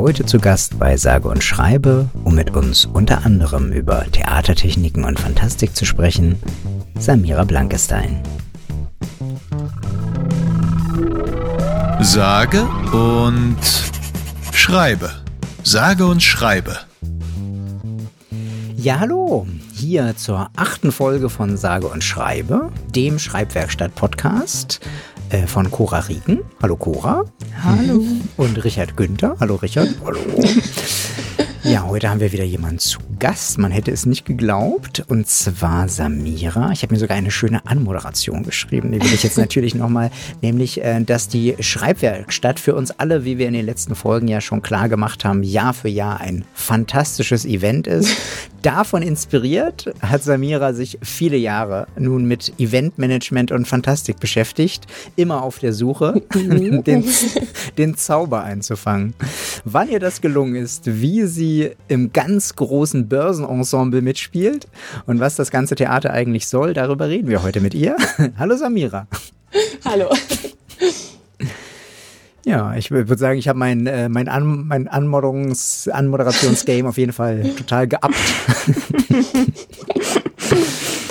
heute zu Gast bei Sage und Schreibe, um mit uns unter anderem über Theatertechniken und Fantastik zu sprechen, Samira Blankestein. Sage und Schreibe. Sage und Schreibe. Ja, hallo. Hier zur achten Folge von Sage und Schreibe, dem Schreibwerkstatt-Podcast äh, von Cora Rieken. Hallo Cora. Hallo. Und Richard Günther. Hallo Richard. Hallo. Ja, heute haben wir wieder jemanden zu Gast. Man hätte es nicht geglaubt. Und zwar Samira. Ich habe mir sogar eine schöne Anmoderation geschrieben. Die will ich jetzt natürlich nochmal. Nämlich, äh, dass die Schreibwerkstatt für uns alle, wie wir in den letzten Folgen ja schon klar gemacht haben, Jahr für Jahr ein fantastisches Event ist. Davon inspiriert hat Samira sich viele Jahre nun mit Eventmanagement und Fantastik beschäftigt. Immer auf der Suche, den, den Zauber einzufangen. Wann ihr das gelungen ist, wie sie im ganz großen Börsenensemble mitspielt und was das ganze Theater eigentlich soll, darüber reden wir heute mit ihr. Hallo Samira. Hallo. Ja, ich würde sagen, ich habe mein, äh, mein, An mein Anmoderungs Anmoderationsgame auf jeden Fall total geabt.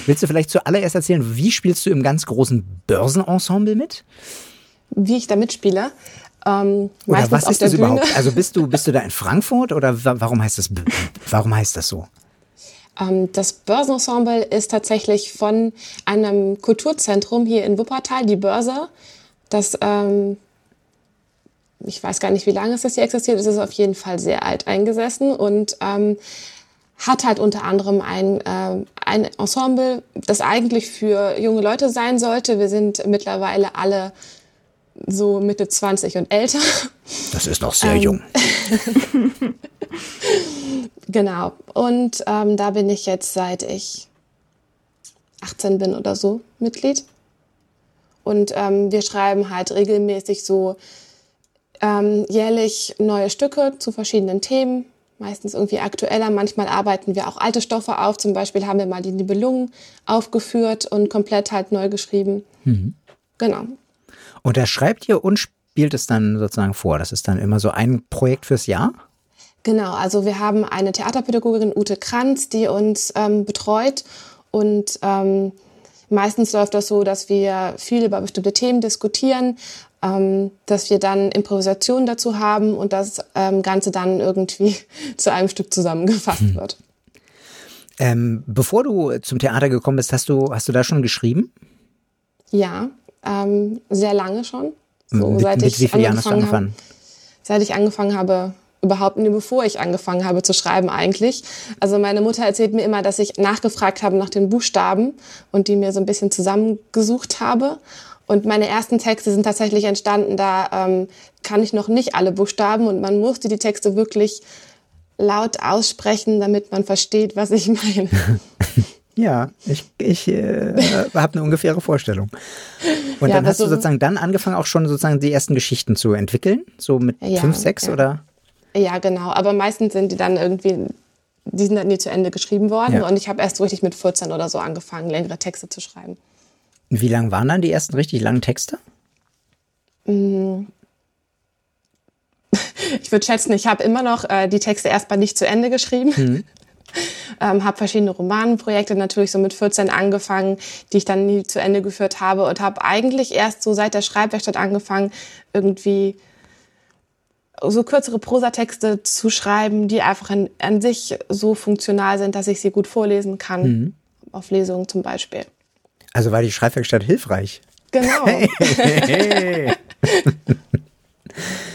Willst du vielleicht zuallererst erzählen, wie spielst du im ganz großen Börsenensemble mit? Wie ich da mitspiele? Ähm, oder was ist das Bühne. überhaupt? Also bist du, bist du da in Frankfurt oder warum heißt das, warum heißt das so? Ähm, das Börsenensemble ist tatsächlich von einem Kulturzentrum hier in Wuppertal, die Börse. Das, ähm, ich weiß gar nicht, wie lange es das hier existiert. Es ist auf jeden Fall sehr alt eingesessen und ähm, hat halt unter anderem ein, äh, ein Ensemble, das eigentlich für junge Leute sein sollte. Wir sind mittlerweile alle so Mitte 20 und älter. Das ist noch sehr ähm, jung. genau. Und ähm, da bin ich jetzt seit ich 18 bin oder so Mitglied. Und ähm, wir schreiben halt regelmäßig so ähm, jährlich neue Stücke zu verschiedenen Themen. Meistens irgendwie aktueller. Manchmal arbeiten wir auch alte Stoffe auf. Zum Beispiel haben wir mal die Nibelungen aufgeführt und komplett halt neu geschrieben. Mhm. Genau. Und er schreibt ihr und spielt es dann sozusagen vor. Das ist dann immer so ein Projekt fürs Jahr? Genau, also wir haben eine Theaterpädagogin, Ute Kranz, die uns ähm, betreut und ähm, meistens läuft das so, dass wir viel über bestimmte Themen diskutieren, ähm, dass wir dann Improvisationen dazu haben und das ähm, Ganze dann irgendwie zu einem Stück zusammengefasst hm. wird. Ähm, bevor du zum Theater gekommen bist, hast du, hast du da schon geschrieben? Ja, ähm, sehr lange schon. So, mit, seit mit ich angefangen? Habe, seit ich angefangen habe, überhaupt nie, bevor ich angefangen habe zu schreiben eigentlich. Also meine Mutter erzählt mir immer, dass ich nachgefragt habe nach den Buchstaben und die mir so ein bisschen zusammengesucht habe. Und meine ersten Texte sind tatsächlich entstanden, da ähm, kann ich noch nicht alle Buchstaben und man musste die Texte wirklich laut aussprechen, damit man versteht, was ich meine. Ja, ich, ich äh, habe eine ungefähre Vorstellung. Und ja, dann hast du sozusagen dann angefangen, auch schon sozusagen die ersten Geschichten zu entwickeln, so mit ja, fünf, sechs ja. oder? Ja, genau. Aber meistens sind die dann irgendwie, die sind dann nie zu Ende geschrieben worden. Und ich habe erst so richtig mit 14 oder so angefangen, längere Texte zu schreiben. Wie lang waren dann die ersten richtig langen Texte? Mm. Ich würde schätzen, ich habe immer noch äh, die Texte erstmal nicht zu Ende geschrieben. Mhm. Ähm, habe verschiedene Romanprojekte natürlich so mit 14 angefangen, die ich dann nie zu Ende geführt habe und habe eigentlich erst so seit der Schreibwerkstatt angefangen, irgendwie so kürzere Prosatexte zu schreiben, die einfach in, an sich so funktional sind, dass ich sie gut vorlesen kann. Mhm. Auf Lesungen zum Beispiel. Also war die Schreibwerkstatt hilfreich. Genau. Hey, hey.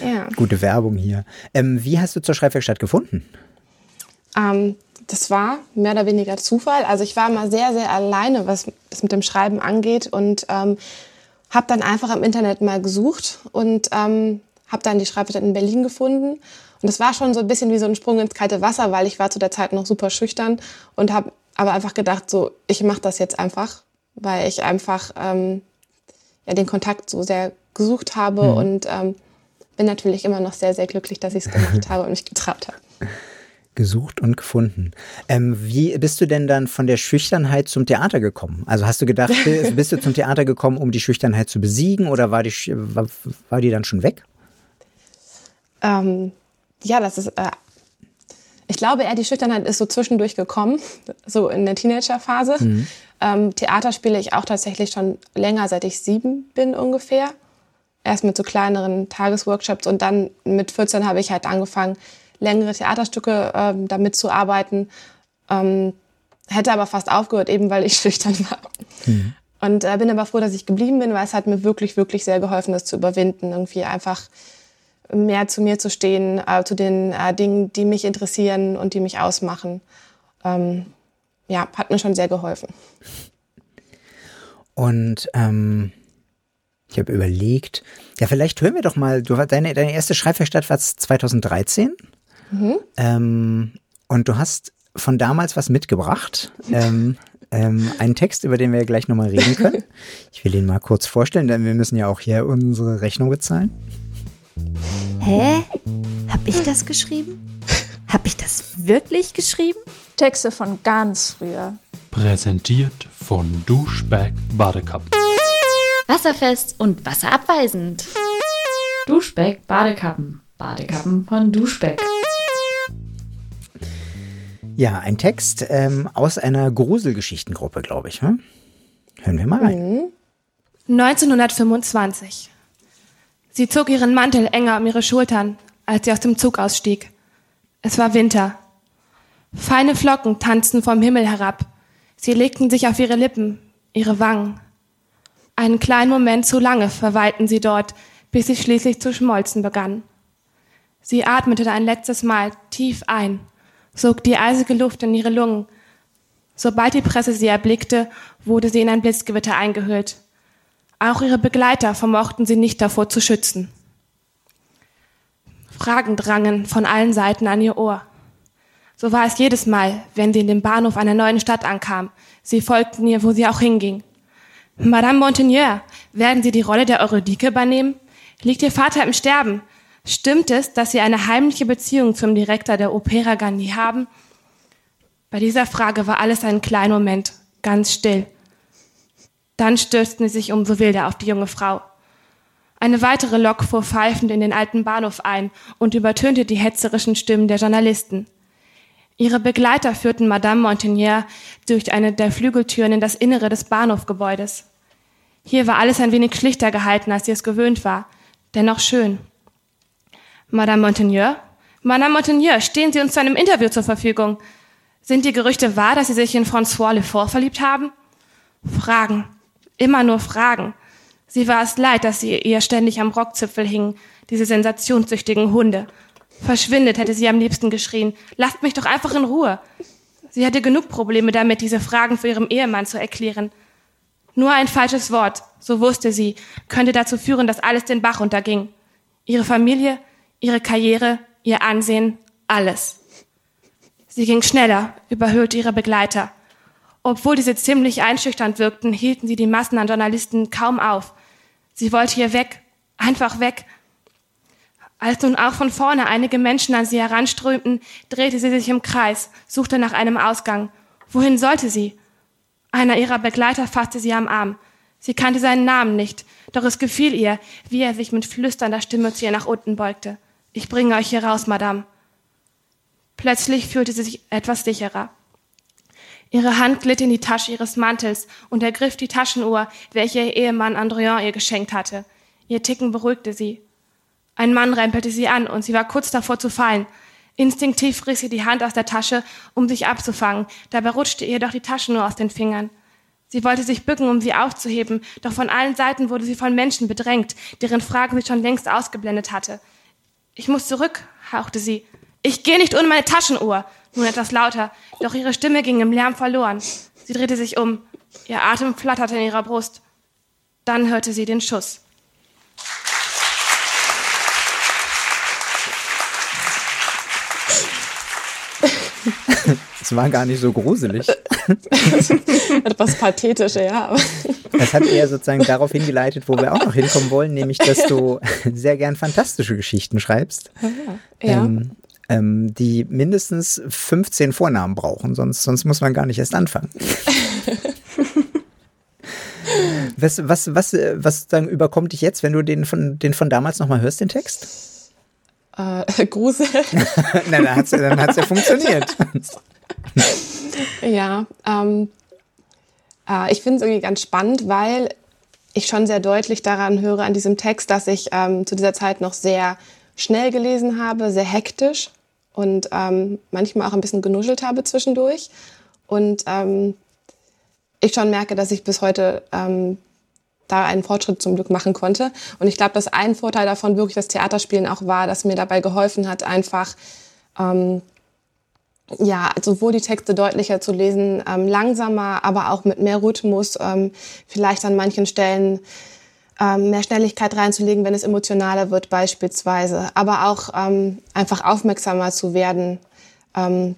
ja. Gute Werbung hier. Ähm, wie hast du zur Schreibwerkstatt gefunden? Ähm, das war mehr oder weniger Zufall. Also ich war mal sehr, sehr alleine, was das mit dem Schreiben angeht und ähm, habe dann einfach im Internet mal gesucht und ähm, habe dann die Schreibwerkstatt in Berlin gefunden. Und das war schon so ein bisschen wie so ein Sprung ins kalte Wasser, weil ich war zu der Zeit noch super schüchtern und habe aber einfach gedacht, so ich mache das jetzt einfach, weil ich einfach ähm, ja den Kontakt so sehr gesucht habe mhm. und ähm, bin natürlich immer noch sehr, sehr glücklich, dass ich es gemacht habe und mich getraut habe gesucht und gefunden. Ähm, wie bist du denn dann von der Schüchternheit zum Theater gekommen? Also hast du gedacht, bist du zum Theater gekommen, um die Schüchternheit zu besiegen oder war die, war, war die dann schon weg? Ähm, ja, das ist, äh, ich glaube eher, die Schüchternheit ist so zwischendurch gekommen, so in der Teenagerphase. Mhm. Ähm, Theater spiele ich auch tatsächlich schon länger, seit ich sieben bin ungefähr. Erst mit so kleineren Tagesworkshops und dann mit 14 habe ich halt angefangen, längere Theaterstücke ähm, damit zu arbeiten. Ähm, hätte aber fast aufgehört, eben weil ich schüchtern war. Mhm. Und äh, bin aber froh, dass ich geblieben bin, weil es hat mir wirklich, wirklich sehr geholfen, das zu überwinden. Irgendwie einfach mehr zu mir zu stehen, äh, zu den äh, Dingen, die mich interessieren und die mich ausmachen. Ähm, ja, hat mir schon sehr geholfen. Und ähm, ich habe überlegt, ja, vielleicht hören wir doch mal, du deine, deine erste Schreibwerkstatt war 2013. Mhm. Ähm, und du hast von damals was mitgebracht. ähm, ähm, einen Text, über den wir gleich nochmal reden können. Ich will ihn mal kurz vorstellen, denn wir müssen ja auch hier unsere Rechnung bezahlen. Hä? Hab ich das geschrieben? Hab ich das wirklich geschrieben? Texte von ganz früher. Präsentiert von Duschback Badekappen. Wasserfest und wasserabweisend. Duschbeck Badekappen. Badekappen von Duschbeck. Ja, ein Text ähm, aus einer Gruselgeschichtengruppe, glaube ich. Hm? Hören wir mal rein. 1925. Sie zog ihren Mantel enger um ihre Schultern, als sie aus dem Zug ausstieg. Es war Winter. Feine Flocken tanzten vom Himmel herab. Sie legten sich auf ihre Lippen, ihre Wangen. Einen kleinen Moment zu lange verweilten sie dort, bis sie schließlich zu schmolzen begannen. Sie atmete ein letztes Mal tief ein sog die eisige Luft in ihre Lungen. Sobald die Presse sie erblickte, wurde sie in ein Blitzgewitter eingehüllt. Auch ihre Begleiter vermochten sie nicht davor zu schützen. Fragen drangen von allen Seiten an ihr Ohr. So war es jedes Mal, wenn sie in den Bahnhof einer neuen Stadt ankam. Sie folgten ihr, wo sie auch hinging. Madame Montaigneur, werden Sie die Rolle der Eurydike übernehmen? Liegt Ihr Vater im Sterben? Stimmt es, dass Sie eine heimliche Beziehung zum Direktor der Opera Garni haben? Bei dieser Frage war alles einen kleinen Moment ganz still. Dann stürzten sie sich umso wilder auf die junge Frau. Eine weitere Lok fuhr pfeifend in den alten Bahnhof ein und übertönte die hetzerischen Stimmen der Journalisten. Ihre Begleiter führten Madame Montagnier durch eine der Flügeltüren in das Innere des Bahnhofgebäudes. Hier war alles ein wenig schlichter gehalten, als sie es gewöhnt war, dennoch schön. Madame Montaigneur? Madame Montaigneur, stehen Sie uns zu einem Interview zur Verfügung. Sind die Gerüchte wahr, dass Sie sich in François Lefort verliebt haben? Fragen. Immer nur Fragen. Sie war es leid, dass sie ihr ständig am Rockzipfel hingen, diese sensationssüchtigen Hunde. Verschwindet, hätte sie am liebsten geschrien. Lasst mich doch einfach in Ruhe. Sie hatte genug Probleme damit, diese Fragen für ihrem Ehemann zu erklären. Nur ein falsches Wort, so wusste sie, könnte dazu führen, dass alles den Bach unterging. Ihre Familie, ihre Karriere, ihr Ansehen, alles. Sie ging schneller, überhöhte ihre Begleiter. Obwohl diese ziemlich einschüchternd wirkten, hielten sie die Massen an Journalisten kaum auf. Sie wollte hier weg, einfach weg. Als nun auch von vorne einige Menschen an sie heranströmten, drehte sie sich im Kreis, suchte nach einem Ausgang. Wohin sollte sie? Einer ihrer Begleiter fasste sie am Arm. Sie kannte seinen Namen nicht, doch es gefiel ihr, wie er sich mit flüsternder Stimme zu ihr nach unten beugte. Ich bringe euch hier raus, Madame. Plötzlich fühlte sie sich etwas sicherer. Ihre Hand glitt in die Tasche ihres Mantels und ergriff die Taschenuhr, welche ihr Ehemann Andrian ihr geschenkt hatte. Ihr Ticken beruhigte sie. Ein Mann rempelte sie an und sie war kurz davor zu fallen. Instinktiv riss sie die Hand aus der Tasche, um sich abzufangen. Dabei rutschte ihr doch die Taschenuhr aus den Fingern. Sie wollte sich bücken, um sie aufzuheben, doch von allen Seiten wurde sie von Menschen bedrängt, deren Fragen sie schon längst ausgeblendet hatte. Ich muss zurück, hauchte sie. Ich gehe nicht ohne meine Taschenuhr. Nun etwas lauter, doch ihre Stimme ging im Lärm verloren. Sie drehte sich um. Ihr Atem flatterte in ihrer Brust. Dann hörte sie den Schuss. Es war gar nicht so gruselig. Etwas pathetisch, ja. Das hat eher sozusagen darauf hingeleitet, wo wir auch noch hinkommen wollen, nämlich, dass du sehr gern fantastische Geschichten schreibst. Ja. Ähm, ähm, die mindestens 15 Vornamen brauchen, sonst, sonst muss man gar nicht erst anfangen. was, was, was, was dann überkommt dich jetzt, wenn du den von, den von damals nochmal hörst, den Text? Äh, Grusel. Na, dann hat's, dann hat's ja funktioniert. ja, ähm, äh, ich finde es irgendwie ganz spannend, weil ich schon sehr deutlich daran höre an diesem Text, dass ich ähm, zu dieser Zeit noch sehr schnell gelesen habe, sehr hektisch und ähm, manchmal auch ein bisschen genuschelt habe zwischendurch. Und ähm, ich schon merke, dass ich bis heute ähm, da einen Fortschritt zum Glück machen konnte. Und ich glaube, dass ein Vorteil davon wirklich das Theaterspielen auch war, dass mir dabei geholfen hat, einfach ähm, ja, sowohl die Texte deutlicher zu lesen, ähm, langsamer, aber auch mit mehr Rhythmus, ähm, vielleicht an manchen Stellen ähm, mehr Schnelligkeit reinzulegen, wenn es emotionaler wird beispielsweise, aber auch ähm, einfach aufmerksamer zu werden. Ähm,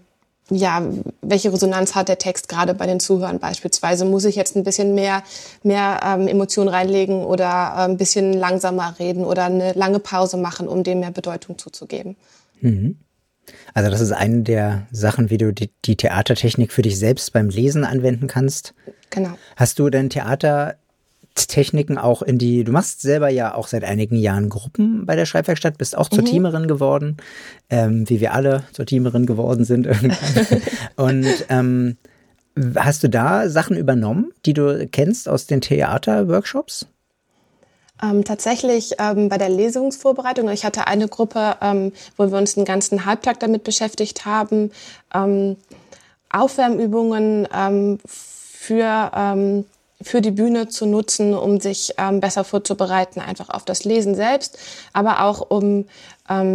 ja, welche Resonanz hat der Text gerade bei den Zuhörern beispielsweise? Muss ich jetzt ein bisschen mehr, mehr ähm, Emotionen reinlegen oder äh, ein bisschen langsamer reden oder eine lange Pause machen, um dem mehr Bedeutung zuzugeben? Mhm. Also das ist eine der Sachen, wie du die, die, Theatertechnik für dich selbst beim Lesen anwenden kannst. Genau. Hast du denn Theatertechniken auch in die, du machst selber ja auch seit einigen Jahren Gruppen bei der Schreibwerkstatt, bist auch zur mhm. Teamerin geworden, ähm, wie wir alle zur Teamerin geworden sind. Und ähm, hast du da Sachen übernommen, die du kennst aus den Theaterworkshops? Ähm, tatsächlich ähm, bei der Lesungsvorbereitung, ich hatte eine Gruppe, ähm, wo wir uns den ganzen Halbtag damit beschäftigt haben, ähm, Aufwärmübungen ähm, für, ähm, für die Bühne zu nutzen, um sich besser vorzubereiten, einfach auf das Lesen selbst, aber auch um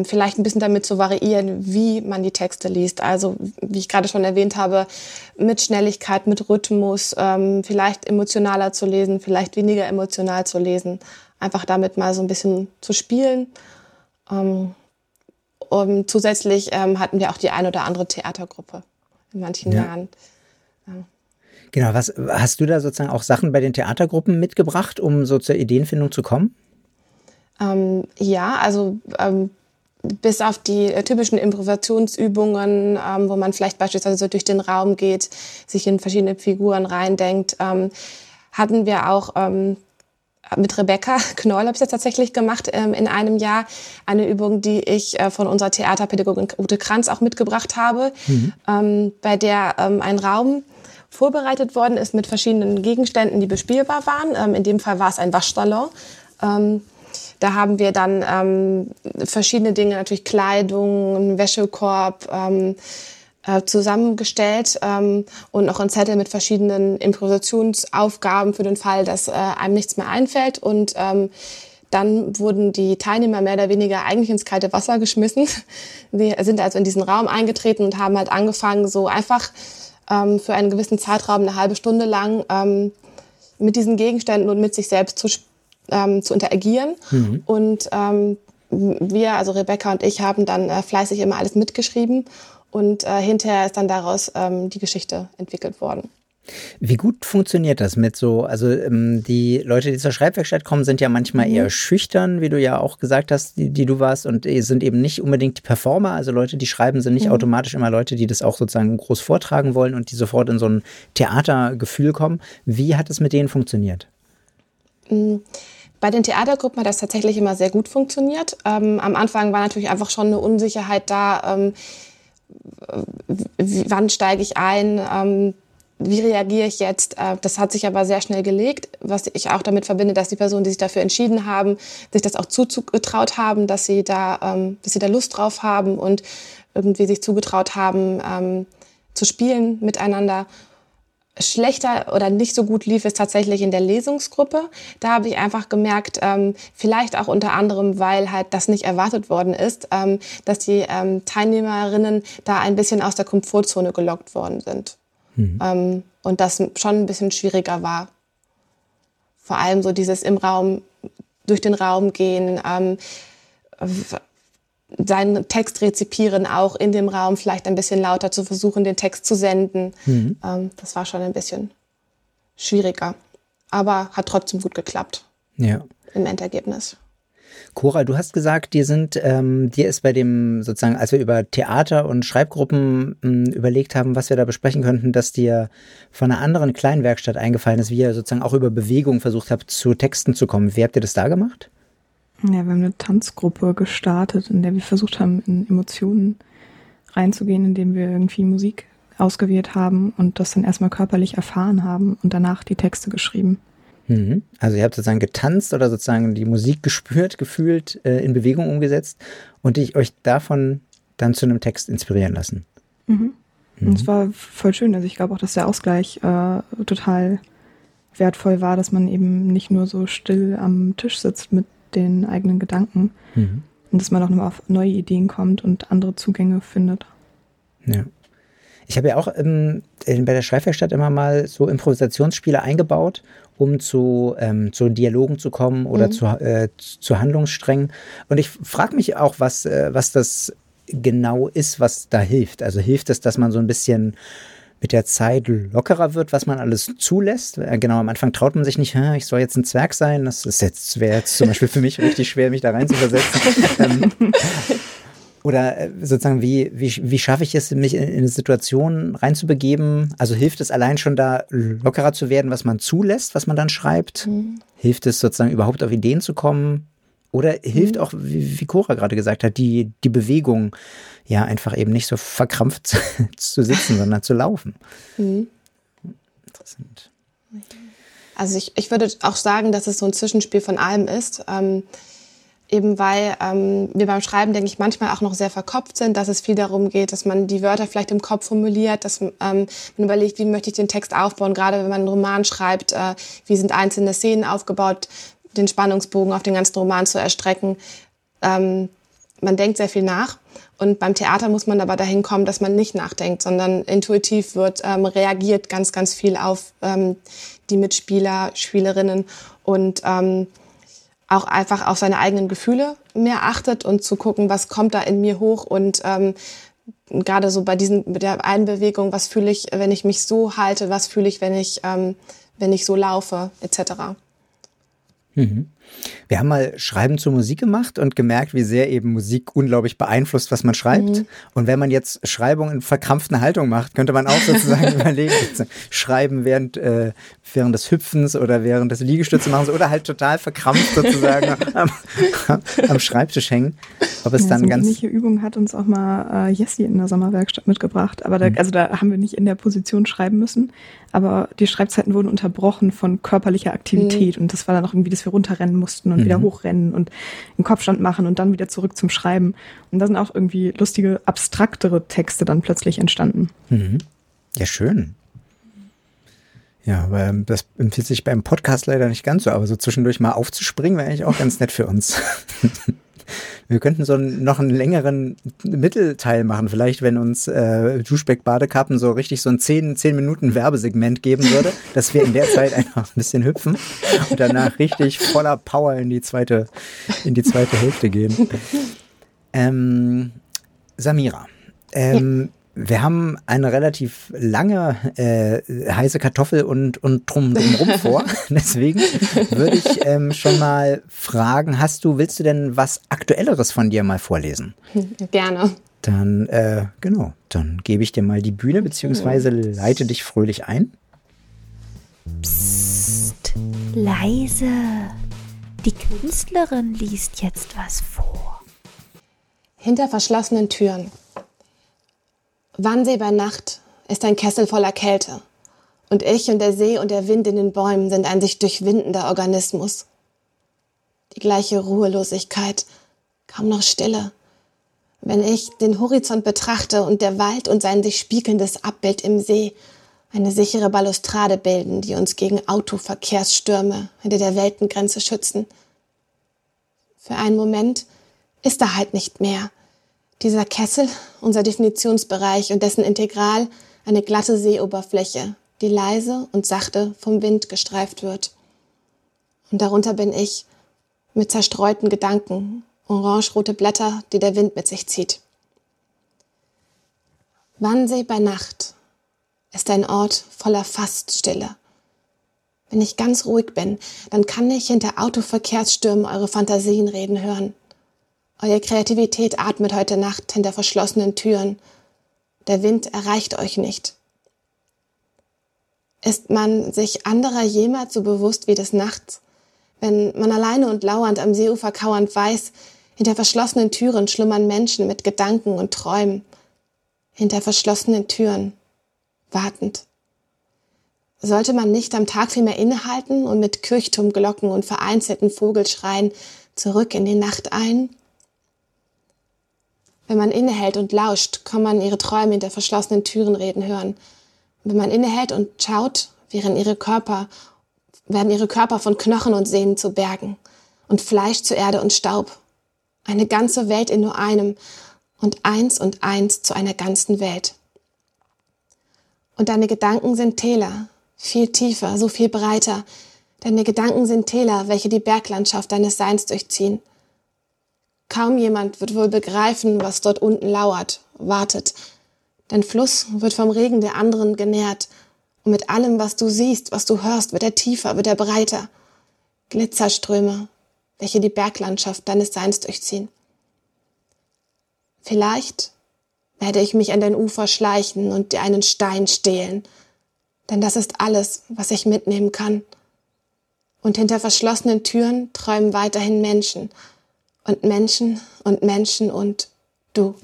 vielleicht ein bisschen damit zu variieren, wie man die Texte liest. Also wie ich gerade schon erwähnt habe, mit Schnelligkeit, mit Rhythmus, vielleicht emotionaler zu lesen, vielleicht weniger emotional zu lesen einfach damit mal so ein bisschen zu spielen. Ähm, und zusätzlich ähm, hatten wir auch die ein oder andere Theatergruppe in manchen ja. Jahren. Genau, was hast du da sozusagen auch Sachen bei den Theatergruppen mitgebracht, um so zur Ideenfindung zu kommen? Ähm, ja, also ähm, bis auf die äh, typischen Improvisationsübungen, ähm, wo man vielleicht beispielsweise so durch den Raum geht, sich in verschiedene Figuren reindenkt, ähm, hatten wir auch ähm, mit Rebecca Knoll habe ich das tatsächlich gemacht ähm, in einem Jahr. Eine Übung, die ich äh, von unserer Theaterpädagogin Ute Kranz auch mitgebracht habe, mhm. ähm, bei der ähm, ein Raum vorbereitet worden ist mit verschiedenen Gegenständen, die bespielbar waren. Ähm, in dem Fall war es ein Waschsalon. Ähm, da haben wir dann ähm, verschiedene Dinge, natürlich Kleidung, einen Wäschekorb, ähm, äh, zusammengestellt ähm, und noch ein Zettel mit verschiedenen Improvisationsaufgaben für den Fall, dass äh, einem nichts mehr einfällt. Und ähm, dann wurden die Teilnehmer mehr oder weniger eigentlich ins kalte Wasser geschmissen. Sie sind also in diesen Raum eingetreten und haben halt angefangen, so einfach ähm, für einen gewissen Zeitraum, eine halbe Stunde lang, ähm, mit diesen Gegenständen und mit sich selbst zu, ähm, zu interagieren. Mhm. Und ähm, wir, also Rebecca und ich, haben dann äh, fleißig immer alles mitgeschrieben und äh, hinterher ist dann daraus ähm, die Geschichte entwickelt worden. Wie gut funktioniert das mit so, also ähm, die Leute, die zur Schreibwerkstatt kommen, sind ja manchmal mhm. eher schüchtern, wie du ja auch gesagt hast, die, die du warst, und sind eben nicht unbedingt die Performer, also Leute, die schreiben, sind nicht mhm. automatisch immer Leute, die das auch sozusagen groß vortragen wollen und die sofort in so ein Theatergefühl kommen. Wie hat es mit denen funktioniert? Mhm. Bei den Theatergruppen hat das tatsächlich immer sehr gut funktioniert. Ähm, am Anfang war natürlich einfach schon eine Unsicherheit da. Ähm, wann steige ich ein, ähm, wie reagiere ich jetzt? Äh, das hat sich aber sehr schnell gelegt, was ich auch damit verbinde, dass die Personen, die sich dafür entschieden haben, sich das auch zugetraut haben, dass sie da, ähm, dass sie da Lust drauf haben und irgendwie sich zugetraut haben, ähm, zu spielen miteinander schlechter oder nicht so gut lief es tatsächlich in der Lesungsgruppe. Da habe ich einfach gemerkt, ähm, vielleicht auch unter anderem, weil halt das nicht erwartet worden ist, dass die Teilnehmerinnen da ein bisschen aus der Komfortzone gelockt worden sind. Mhm. Ähm, und das schon ein bisschen schwieriger war. Vor allem so dieses im Raum, durch den Raum gehen, ähm, seinen Text rezipieren, auch in dem Raum vielleicht ein bisschen lauter zu versuchen, den Text zu senden. Mhm. Ähm, das war schon ein bisschen schwieriger, aber hat trotzdem gut geklappt. Ja. Im Endergebnis. Cora, du hast gesagt, dir sind, ähm, dir ist bei dem sozusagen, als wir über Theater und Schreibgruppen ähm, überlegt haben, was wir da besprechen könnten, dass dir von einer anderen Kleinwerkstatt eingefallen ist, wie ihr sozusagen auch über Bewegung versucht habt, zu Texten zu kommen. Wie habt ihr das da gemacht? Ja, wir haben eine Tanzgruppe gestartet, in der wir versucht haben, in Emotionen reinzugehen, indem wir irgendwie Musik ausgewählt haben und das dann erstmal körperlich erfahren haben und danach die Texte geschrieben. Mhm. Also ihr habt sozusagen getanzt oder sozusagen die Musik gespürt, gefühlt, äh, in Bewegung umgesetzt und ich euch davon dann zu einem Text inspirieren lassen. Mhm. Und es war voll schön. Also ich glaube auch, dass der Ausgleich äh, total wertvoll war, dass man eben nicht nur so still am Tisch sitzt mit den eigenen Gedanken Mhm. und dass man auch nochmal auf neue Ideen kommt und andere Zugänge findet. Ja. Ich habe ja auch ähm, in- bei der Schreibwerkstatt immer mal so Improvisationsspiele eingebaut, um zu, ähm, zu Dialogen zu kommen oder Mhm. zu, äh, zu Handlungssträngen. Und ich frage mich auch, was, äh, was das genau ist, was da hilft. Also hilft es, dass man so ein bisschen mit der Zeit lockerer wird, was man alles zulässt. Äh, Genau, am Anfang traut man sich nicht, "Hä, ich soll jetzt ein Zwerg sein. Das ist jetzt, wäre jetzt zum Beispiel für mich richtig schwer, mich da rein zu versetzen. ähm, oder äh, sozusagen, wie, wie, wie schaffe ich es, mich in, in eine Situation reinzubegeben? Also hilft es allein schon da lockerer zu werden, was man zulässt, was man dann schreibt? Hilft es sozusagen überhaupt auf Ideen zu kommen? Oder hilft auch, wie, wie Cora gerade gesagt hat, die, die Bewegung, ja, einfach eben nicht so verkrampft zu sitzen, sondern zu laufen. Mhm. Interessant. Also ich, ich würde auch sagen, dass es so ein Zwischenspiel von allem ist. Ähm, eben weil ähm, wir beim Schreiben, denke ich, manchmal auch noch sehr verkopft sind, dass es viel darum geht, dass man die Wörter vielleicht im Kopf formuliert, dass ähm, man überlegt, wie möchte ich den Text aufbauen, gerade wenn man einen Roman schreibt, äh, wie sind einzelne Szenen aufgebaut, den Spannungsbogen auf den ganzen Roman zu erstrecken. Ähm, man denkt sehr viel nach. Und beim Theater muss man aber dahin kommen, dass man nicht nachdenkt, sondern intuitiv wird, ähm, reagiert ganz, ganz viel auf ähm, die Mitspieler, Spielerinnen und ähm, auch einfach auf seine eigenen Gefühle mehr achtet und zu gucken, was kommt da in mir hoch und ähm, gerade so bei diesen mit der einen Bewegung, was fühle ich, wenn ich mich so halte, was fühle ich, wenn ich ähm, wenn ich so laufe, etc. Mhm. Wir haben mal Schreiben zur Musik gemacht und gemerkt, wie sehr eben Musik unglaublich beeinflusst, was man schreibt. Mhm. Und wenn man jetzt Schreibung in verkrampften Haltung macht, könnte man auch sozusagen überlegen, schreiben während, äh, während des Hüpfens oder während des Liegestützemachens oder halt total verkrampft sozusagen am, am Schreibtisch hängen. Ob es Ja, dann so eine ganz ähnliche Übung hat uns auch mal äh, Jessie in der Sommerwerkstatt mitgebracht. Aber da, Mhm. also da haben wir nicht in der Position schreiben müssen. Aber die Schreibzeiten wurden unterbrochen von körperlicher Aktivität. Und das war dann auch irgendwie, dass wir runterrennen mussten und Mhm. wieder hochrennen und einen Kopfstand machen und dann wieder zurück zum Schreiben. Und da sind auch irgendwie lustige, abstraktere Texte dann plötzlich entstanden. Mhm. Ja, schön. Ja, aber ähm, das empfiehlt sich beim Podcast leider nicht ganz so, aber so zwischendurch mal aufzuspringen wäre eigentlich auch ganz nett für uns. Wir könnten so einen, noch einen längeren Mittelteil machen, vielleicht wenn uns äh, Duschbeck Badekappen so richtig so ein 10, 10 Minuten Werbesegment geben würde, dass wir in der Zeit einfach ein bisschen hüpfen und danach richtig voller Power in die zweite, in die zweite Hälfte gehen. Ähm, Samira, ähm, wir haben eine relativ lange äh, heiße Kartoffel und, und drum, drumrum vor. Deswegen würde ich ähm, schon mal fragen, hast du, willst du denn was Aktuelleres von dir mal vorlesen? Gerne. Dann, äh, genau, dann gebe ich dir mal die Bühne, beziehungsweise leite dich fröhlich ein. Psst, leise. Die Künstlerin liest jetzt was vor. Hinter verschlossenen Türen. Wannsee bei Nacht ist ein Kessel voller Kälte. Und ich und der See und der Wind in den Bäumen sind ein sich durchwindender Organismus. Die gleiche Ruhelosigkeit, kaum noch Stille. Wenn ich den Horizont betrachte und der Wald und sein sich spiegelndes Abbild im See eine sichere Balustrade bilden, die uns gegen Autoverkehrsstürme hinter der Weltengrenze schützen. Für einen Moment ist er halt nicht mehr. Dieser Kessel, unser Definitionsbereich und dessen Integral eine glatte Seeoberfläche, die leise und sachte vom Wind gestreift wird. Und darunter bin ich, mit zerstreuten Gedanken, orangerote Blätter, die der Wind mit sich zieht. Wannsee bei Nacht ist ein Ort voller Faststille. Wenn ich ganz ruhig bin, dann kann ich hinter Autoverkehrsstürmen eure Fantasien reden hören. Eure Kreativität atmet heute Nacht hinter verschlossenen Türen. Der Wind erreicht euch nicht. Ist man sich anderer jemals so bewusst wie des Nachts, Wenn man alleine und lauernd am Seeufer kauernd weiß, hinter verschlossenen Türen schlummern Menschen mit Gedanken und Träumen. Hinter verschlossenen Türen, wartend. Sollte man nicht am Tag vielmehr innehalten und mit Kirchturmglocken und vereinzelten Vogelschreien zurück in die Nacht ein? Wenn man innehält und lauscht, kann man ihre Träume hinter verschlossenen Türen reden hören. Wenn man innehält und schaut, wären ihre Körper, werden ihre Körper von Knochen und Sehnen zu Bergen und Fleisch zu Erde und Staub. Eine ganze Welt in nur einem und eins und eins zu einer ganzen Welt. Und deine Gedanken sind Täler, viel tiefer, so viel breiter. Deine Gedanken sind Täler, welche die Berglandschaft deines Seins durchziehen. Kaum jemand wird wohl begreifen, was dort unten lauert, wartet. Dein Fluss wird vom Regen der anderen genährt. Und mit allem, was du siehst, was du hörst, wird er tiefer, wird er breiter. Glitzerströme, welche die Berglandschaft deines Seins durchziehen. Vielleicht werde ich mich an dein Ufer schleichen und dir einen Stein stehlen, denn das ist alles, was ich mitnehmen kann. Und hinter verschlossenen Türen träumen weiterhin Menschen und Menschen und Menschen und du.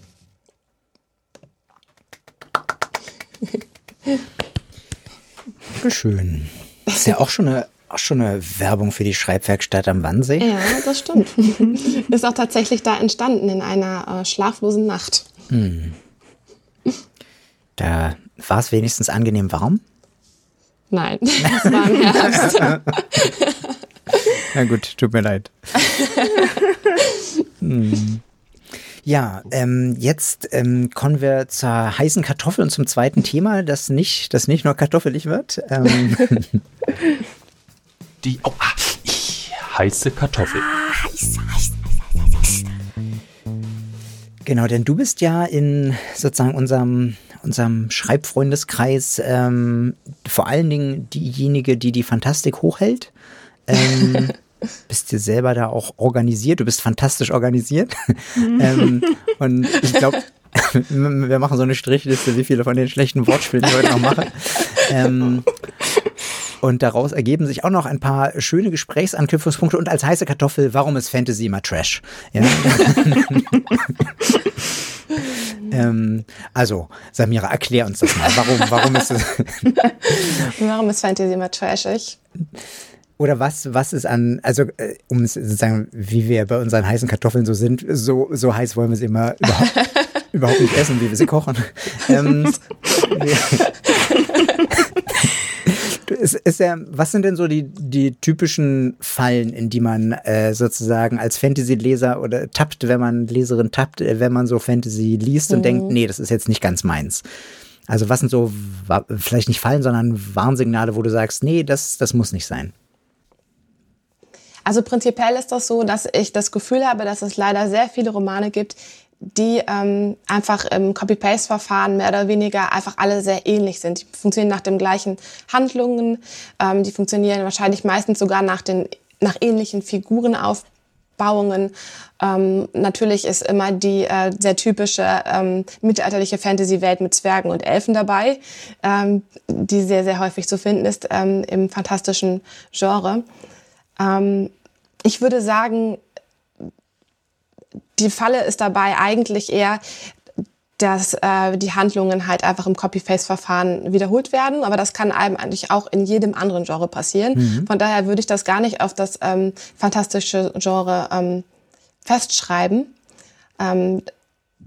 Schön. Das ist ja auch schon eine, auch schon eine Werbung für die Schreibwerkstatt am Wannsee. Ja, das stimmt. ist auch tatsächlich da entstanden in einer äh, schlaflosen Nacht. Hm. Da war es wenigstens angenehm warm? Nein, es war im Herbst. Na gut, tut mir leid. Hm. Ja, ähm, jetzt ähm, kommen wir zur heißen Kartoffel und zum zweiten Thema, das nicht, das nicht nur kartoffelig wird. Ähm. Die oh, ah, heiße Kartoffel. Ah, heiß, heiß, heiß, Genau, denn du bist ja in sozusagen unserem unserem Schreibfreundeskreis ähm, vor allen Dingen diejenige, die die Fantastik hochhält. Bist dir selber da auch organisiert. Du bist fantastisch organisiert. Mhm. ähm, und ich glaube, wir machen so eine Strichliste, wie viele von den schlechten Wortspielen ich heute noch mache. Ähm, und daraus ergeben sich auch noch ein paar schöne Gesprächsanknüpfungspunkte und als heiße Kartoffel, warum ist Fantasy immer Trash? Ja? ähm, also, Samira, erklär uns das mal. Warum, warum ist es? warum ist Fantasy immer trashig? Oder was, was ist an, also äh, um sozusagen, wie wir bei unseren heißen Kartoffeln so sind, so, so heiß wollen wir sie immer überhaupt, überhaupt nicht essen, wie wir sie kochen. Ähm, ist, ist ja, was sind denn so die, die typischen Fallen, in die man äh, sozusagen als Fantasy-Leser oder tappt, wenn man Leserin tappt, äh, wenn man so Fantasy liest und mhm. denkt, nee, das ist jetzt nicht ganz meins. Also was sind so, vielleicht nicht Fallen, sondern Warnsignale, wo du sagst, nee, das, das muss nicht sein. Also prinzipiell ist das so, dass ich das Gefühl habe, dass es leider sehr viele Romane gibt, die ähm, einfach im Copy-Paste-Verfahren mehr oder weniger einfach alle sehr ähnlich sind. Die funktionieren nach den gleichen Handlungen, ähm, die funktionieren wahrscheinlich meistens sogar nach den nach ähnlichen Figurenaufbauungen. Ähm, natürlich ist immer die äh, sehr typische ähm, mittelalterliche Fantasy-Welt mit Zwergen und Elfen dabei, ähm, die sehr, sehr häufig zu finden ist ähm, im fantastischen Genre. Ähm, ich würde sagen, die Falle ist dabei eigentlich eher, dass äh, die Handlungen halt einfach im Copy-Paste-Verfahren wiederholt werden. Aber das kann einem eigentlich auch in jedem anderen Genre passieren. Mhm. Von daher würde ich das gar nicht auf das ähm, fantastische Genre ähm, festschreiben. Ähm,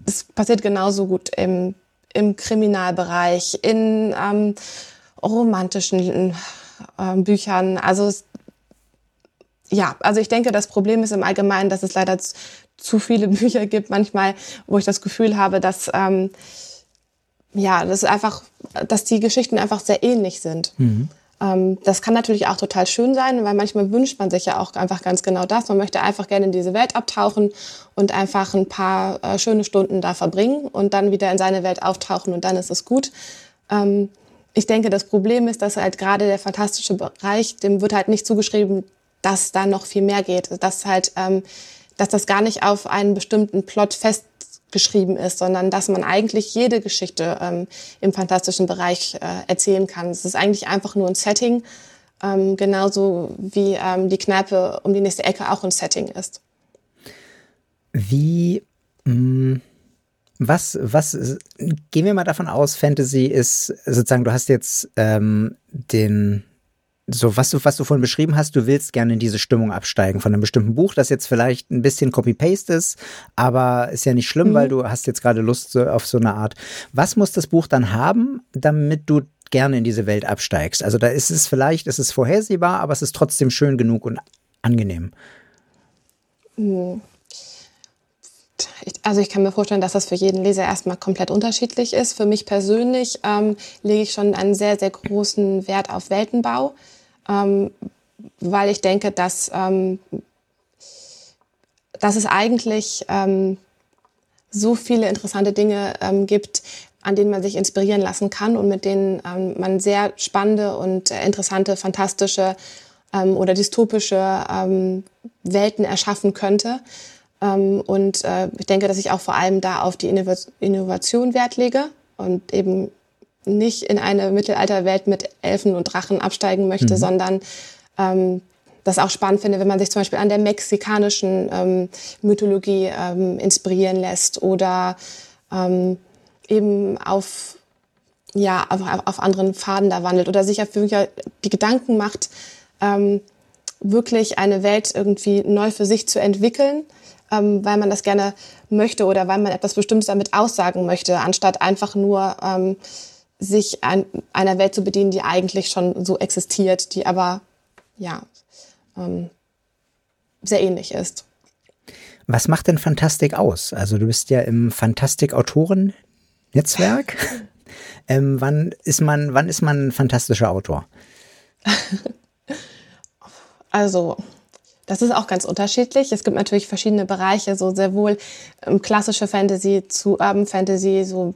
es passiert genauso gut im, im Kriminalbereich, in ähm, romantischen äh, Büchern. Also es, ja, also ich denke, das Problem ist im Allgemeinen, dass es leider zu viele Bücher gibt manchmal, wo ich das Gefühl habe, dass ähm, ja, das ist einfach, dass die Geschichten einfach sehr ähnlich sind. Mhm. Ähm, das kann natürlich auch total schön sein, weil manchmal wünscht man sich ja auch einfach ganz genau das. Man möchte einfach gerne in diese Welt abtauchen und einfach ein paar äh, schöne Stunden da verbringen und dann wieder in seine Welt auftauchen und dann ist es gut. Ähm, ich denke, das Problem ist, dass halt gerade der fantastische Bereich, dem wird halt nicht zugeschrieben, dass da noch viel mehr geht. Dass halt, ähm, dass das gar nicht auf einen bestimmten Plot festgeschrieben ist, sondern dass man eigentlich jede Geschichte ähm, im fantastischen Bereich äh, erzählen kann. Es ist eigentlich einfach nur ein Setting, Ähm, genauso wie ähm, die Kneipe um die nächste Ecke auch ein Setting ist. Wie, mh, mm, was, was, gehen wir mal davon aus, Fantasy ist sozusagen, du hast jetzt ähm, den, so was du, was du vorhin beschrieben hast, du willst gerne in diese Stimmung absteigen von einem bestimmten Buch, das jetzt vielleicht ein bisschen Copy-Paste ist, aber ist ja nicht schlimm, mhm. weil du hast jetzt gerade Lust so, auf so eine Art. Was muss das Buch dann haben, damit du gerne in diese Welt absteigst? Also da ist es vielleicht, ist es vorhersehbar, aber es ist trotzdem schön genug und angenehm. Mhm. Also ich kann mir vorstellen, dass das für jeden Leser erstmal komplett unterschiedlich ist. Für mich persönlich ähm, lege ich schon einen sehr, sehr großen Wert auf Weltenbau ähm, weil ich denke, dass, ähm, dass es eigentlich ähm, so viele interessante Dinge ähm, gibt, an denen man sich inspirieren lassen kann und mit denen ähm, man sehr spannende und interessante, fantastische ähm, oder dystopische ähm, Welten erschaffen könnte. Ähm, und äh, ich denke, dass ich auch vor allem da auf die Innovation Wert lege und eben nicht in eine Mittelalterwelt mit Elfen und Drachen absteigen möchte, mhm. sondern ähm, das auch spannend finde, wenn man sich zum Beispiel an der mexikanischen ähm, Mythologie ähm, inspirieren lässt oder ähm, eben auf ja auf, auf anderen Faden da wandelt oder sich auf die Gedanken macht, ähm, wirklich eine Welt irgendwie neu für sich zu entwickeln, ähm, weil man das gerne möchte oder weil man etwas Bestimmtes damit aussagen möchte, anstatt einfach nur ähm, sich an einer Welt zu bedienen, die eigentlich schon so existiert, die aber ja ähm, sehr ähnlich ist. Was macht denn Fantastik aus? Also du bist ja im Fantastik-Autoren-Netzwerk. ähm, wann ist man, wann ist man ein fantastischer Autor? also das ist auch ganz unterschiedlich. Es gibt natürlich verschiedene Bereiche, so sehr wohl ähm, klassische Fantasy zu Urban Fantasy, so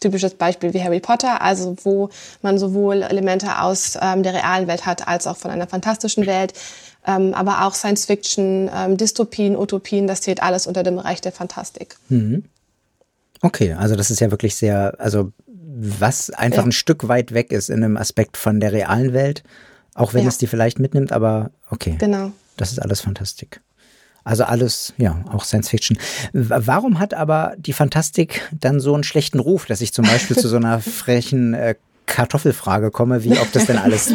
typisches Beispiel wie Harry Potter, also wo man sowohl Elemente aus ähm, der realen Welt hat als auch von einer fantastischen Welt, ähm, aber auch Science Fiction, ähm, Dystopien, Utopien, das zählt alles unter dem Bereich der Fantastik. Mhm. Okay, also das ist ja wirklich sehr, also was einfach ja. ein Stück weit weg ist in einem Aspekt von der realen Welt, auch wenn ja. es die vielleicht mitnimmt, aber okay. Genau. Das ist alles Fantastik. Also alles, ja, auch Science Fiction. Warum hat aber die Fantastik dann so einen schlechten Ruf, dass ich zum Beispiel zu so einer frechen äh, Kartoffelfrage komme, wie ob das denn alles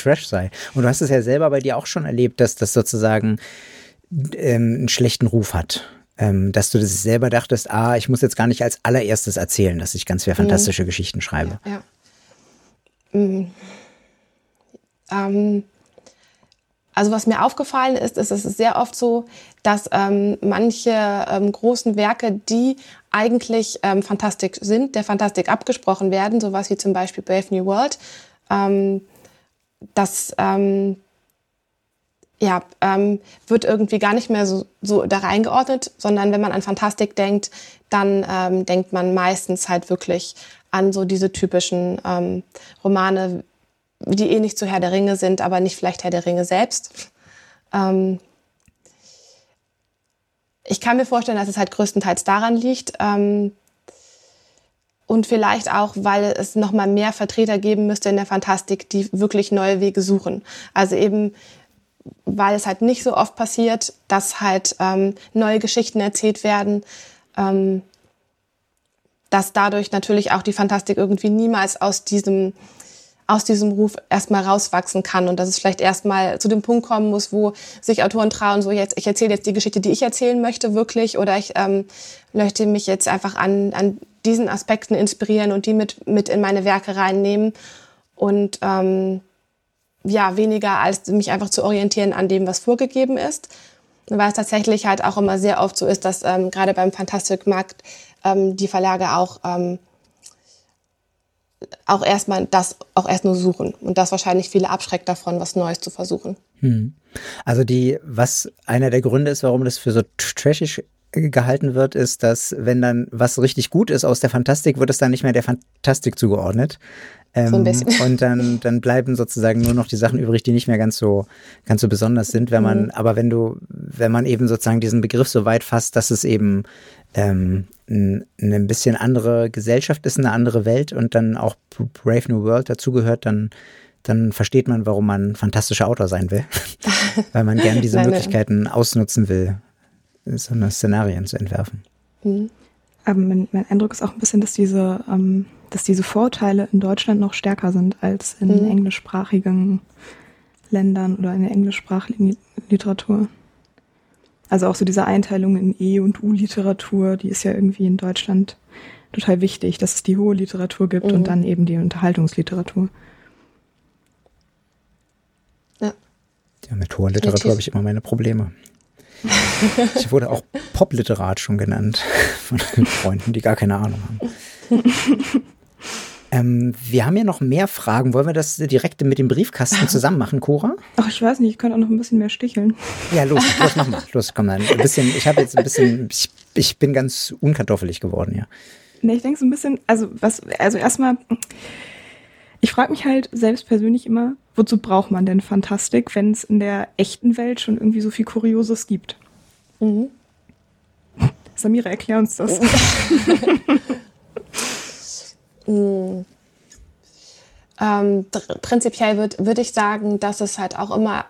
Trash sei? Und du hast es ja selber bei dir auch schon erlebt, dass das sozusagen ähm, einen schlechten Ruf hat. Ähm, dass du das selber dachtest, ah, ich muss jetzt gar nicht als allererstes erzählen, dass ich ganz sehr mhm. fantastische mhm. Geschichten schreibe. Ja. ja. Mhm. Ähm, also was mir aufgefallen ist, ist, es ist sehr oft so, dass ähm, manche ähm, großen Werke, die eigentlich ähm, Fantastik sind, der Fantastik abgesprochen werden, sowas wie zum Beispiel Brave New World, ähm, das ähm, ja, ähm, wird irgendwie gar nicht mehr so, so da reingeordnet, sondern wenn man an Fantastik denkt, dann ähm, denkt man meistens halt wirklich an so diese typischen ähm, Romane die eh nicht zu Herr der Ringe sind, aber nicht vielleicht Herr der Ringe selbst. Ähm ich kann mir vorstellen, dass es halt größtenteils daran liegt. Ähm und vielleicht auch, weil es noch mal mehr Vertreter geben müsste in der Fantastik, die wirklich neue Wege suchen. Also eben, weil es halt nicht so oft passiert, dass halt ähm, neue Geschichten erzählt werden, ähm, dass dadurch natürlich auch die Fantastik irgendwie niemals aus diesem aus diesem Ruf erstmal rauswachsen kann und dass es vielleicht erstmal zu dem Punkt kommen muss, wo sich Autoren trauen, so jetzt, ich erzähle jetzt die Geschichte, die ich erzählen möchte, wirklich, oder ich ähm, möchte mich jetzt einfach an, an diesen Aspekten inspirieren und die mit, mit in meine Werke reinnehmen und ähm, ja, weniger als mich einfach zu orientieren an dem, was vorgegeben ist. Weil es tatsächlich halt auch immer sehr oft so ist, dass ähm, gerade beim Fantastikmarkt ähm, die Verlage auch ähm, auch erstmal das auch erst nur suchen und das wahrscheinlich viele abschreckt davon, was Neues zu versuchen. Hm. Also die, was einer der Gründe ist, warum das für so trashig gehalten wird, ist, dass wenn dann was richtig gut ist aus der Fantastik, wird es dann nicht mehr der Fantastik zugeordnet. Ähm, so ein ähm, bisschen. Und dann, dann bleiben sozusagen nur noch die Sachen übrig, die nicht mehr ganz so, ganz so besonders sind, wenn man, mhm. aber wenn du, wenn man eben sozusagen diesen Begriff so weit fasst, dass es eben ähm, eine bisschen andere Gesellschaft ist, eine andere Welt und dann auch Brave New World dazugehört, dann, dann versteht man, warum man fantastischer Autor sein will. Weil man gern diese Nein, Möglichkeiten ausnutzen will, so eine Szenarien zu entwerfen. Mhm. Aber mein, mein Eindruck ist auch ein bisschen, dass diese, ähm, dass diese Vorurteile in Deutschland noch stärker sind als in Mhm. englischsprachigen Ländern oder in der englischsprachigen Literatur. Also auch so diese Einteilung in E- und U-Literatur, die ist ja irgendwie in Deutschland total wichtig, dass es die hohe Literatur gibt Mhm. und dann eben die Unterhaltungsliteratur. Ja, mit hoher Literatur habe ich immer meine Probleme. Ich wurde auch Popliterat schon genannt von Freunden, die gar keine Ahnung haben. ähm, wir haben ja noch mehr Fragen. Wollen wir das direkt mit dem Briefkasten zusammen machen, Cora? Ach, ich weiß nicht, ich könnte auch noch ein bisschen mehr sticheln. Ja, los, los, mach mal. Los, komm dann. Ein bisschen, ich habe jetzt ein bisschen, ich, ich bin ganz unkartoffelig geworden, ja. Ne, ich denke so ein bisschen, also was, also erstmal, ich frage mich halt selbst persönlich immer, wozu braucht man denn Fantastik, wenn es in der echten Welt schon irgendwie so viel Kurioses gibt? Mhm. Samira, erklär uns das. Ähm, prinzipiell würde würd ich sagen, dass es halt auch immer.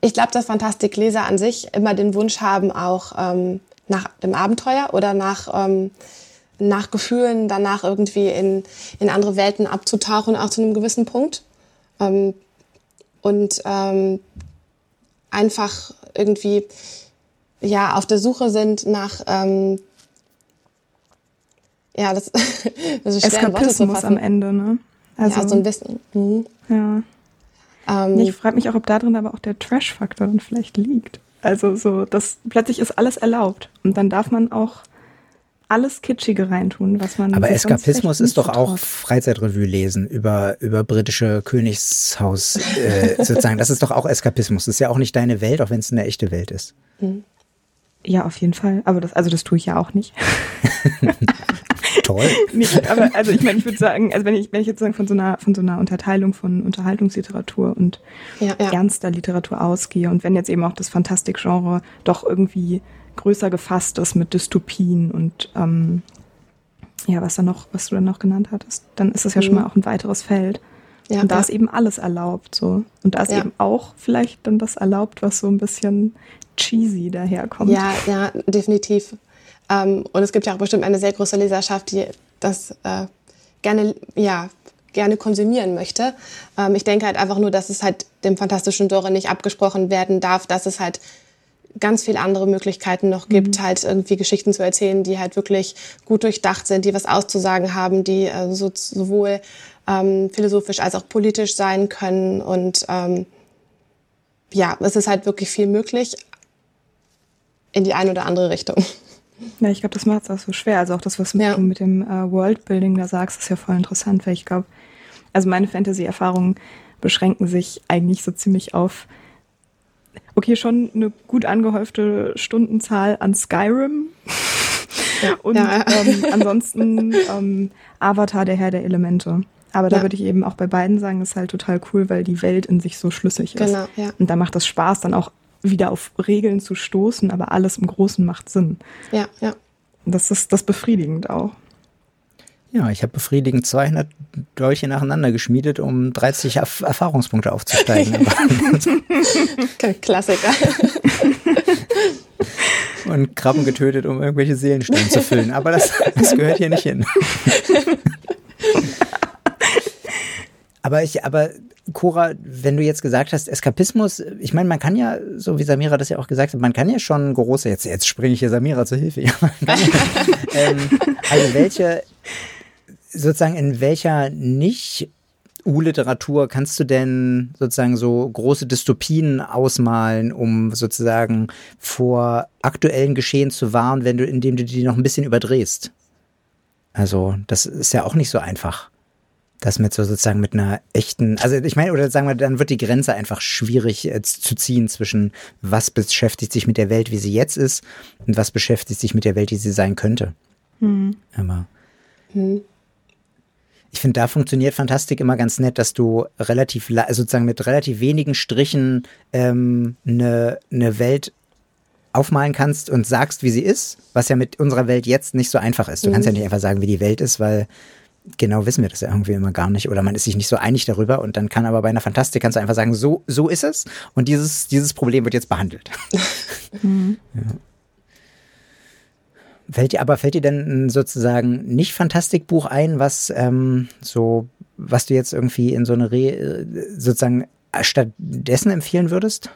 Ich glaube, dass Fantastikleser an sich immer den Wunsch haben, auch ähm, nach dem Abenteuer oder nach, ähm, nach Gefühlen danach irgendwie in, in andere Welten abzutauchen, auch zu einem gewissen Punkt. Ähm, und ähm, einfach irgendwie ja auf der Suche sind nach ähm, ja, das, das ist schwer Eskapismus am Ende, ne? Also, ja, so ein bisschen. Mhm. ja. Ähm, Nee, ich frage mich auch, ob da drin aber auch der Trash-Faktor dann vielleicht liegt. Also so, dass plötzlich ist alles erlaubt und dann darf man auch alles Kitschige reintun, was man. Aber Eskapismus ist doch auch. Freizeitrevue lesen über, über britische Königshaus, äh, sozusagen. Das ist doch auch Eskapismus. Das ist ja auch nicht deine Welt, auch wenn es eine echte Welt ist. Ja, auf jeden Fall. Aber das, also das tue ich ja auch nicht. Toll. nee, aber also ich meine, ich würde sagen, also wenn ich, wenn ich jetzt sagen von so einer, von so einer Unterteilung von Unterhaltungsliteratur und ja, ja. ernster Literatur ausgehe und wenn jetzt eben auch das Fantastikgenre doch irgendwie größer gefasst ist mit Dystopien und ähm, ja, was da noch, was du dann noch genannt hattest, dann ist das ja schon Mhm. mal auch ein weiteres Feld. ja, und da ja. ist eben alles erlaubt so. Und da ist Ja. eben auch vielleicht dann das erlaubt, was so ein bisschen cheesy daherkommt. Ja, ja, definitiv. Ähm, und es gibt ja auch bestimmt eine sehr große Leserschaft, die das äh, gerne, ja, gerne konsumieren möchte. Ähm, ich denke halt einfach nur, dass es halt dem fantastischen Dore nicht abgesprochen werden darf, dass es halt ganz viele andere Möglichkeiten noch gibt, halt irgendwie Geschichten zu erzählen, die halt wirklich gut durchdacht sind, die was auszusagen haben, die äh, so, sowohl ähm, philosophisch als auch politisch sein können. Und ähm, ja, es ist halt wirklich viel möglich in die eine oder andere Richtung. Ja, ich glaube, das macht es auch so schwer. Also auch das, was Ja. du mit dem äh, Worldbuilding da sagst, ist ja voll interessant, weil ich glaube, also meine Fantasy-Erfahrungen beschränken sich eigentlich so ziemlich auf, okay, schon eine gut angehäufte Stundenzahl an Skyrim und Ja. ähm, ansonsten ähm, Avatar, der Herr der Elemente. Aber da Ja. würde ich eben auch bei beiden sagen, ist halt total cool, weil die Welt in sich so schlüssig ist. Genau, ja. Und da macht es Spaß, dann auch wieder auf Regeln zu stoßen, aber alles im Großen macht Sinn. Ja, ja. Das ist das befriedigend auch. Ja, ich habe befriedigend 200 Dolche nacheinander geschmiedet, um 30 Erf Erfahrungspunkte aufzusteigen. Aber- Klassiker. und Krabben getötet, um irgendwelche Seelensteine zu füllen. Aber das, das gehört hier nicht hin. aber ich, aber Cora, wenn du jetzt gesagt hast, Eskapismus, ich meine, man kann ja, so wie Samira das ja auch gesagt hat, man kann ja schon große, jetzt, jetzt springe ich hier Samira zur Hilfe. Ja, ja, ähm, also welche, sozusagen in welcher nicht U-Literatur kannst du denn sozusagen so große Dystopien ausmalen, um sozusagen vor aktuellen Geschehen zu warnen, wenn du, indem du die noch ein bisschen überdrehst? Also, das ist ja auch nicht so einfach. Das mit so sozusagen mit einer echten, also ich meine, oder sagen wir, dann wird die Grenze einfach schwierig äh, zu ziehen zwischen was beschäftigt sich mit der Welt, wie sie jetzt ist, und was beschäftigt sich mit der Welt, die sie sein könnte. Aber ich finde, da funktioniert Fantastik immer ganz nett, dass du relativ, la- also sozusagen mit relativ wenigen Strichen ähm, eine, eine Welt aufmalen kannst und sagst, wie sie ist, was ja mit unserer Welt jetzt nicht so einfach ist. Du kannst ja nicht einfach sagen, wie die Welt ist, weil genau wissen wir das ja irgendwie immer gar nicht oder man ist sich nicht so einig darüber und dann kann aber bei einer Fantastik kannst du einfach sagen, so, so ist es und dieses, dieses Problem wird jetzt behandelt. mhm. ja. Fällt dir, aber fällt dir denn sozusagen nicht Fantastikbuch ein, was ähm, so, was du jetzt irgendwie in so eine Re, sozusagen stattdessen empfehlen würdest?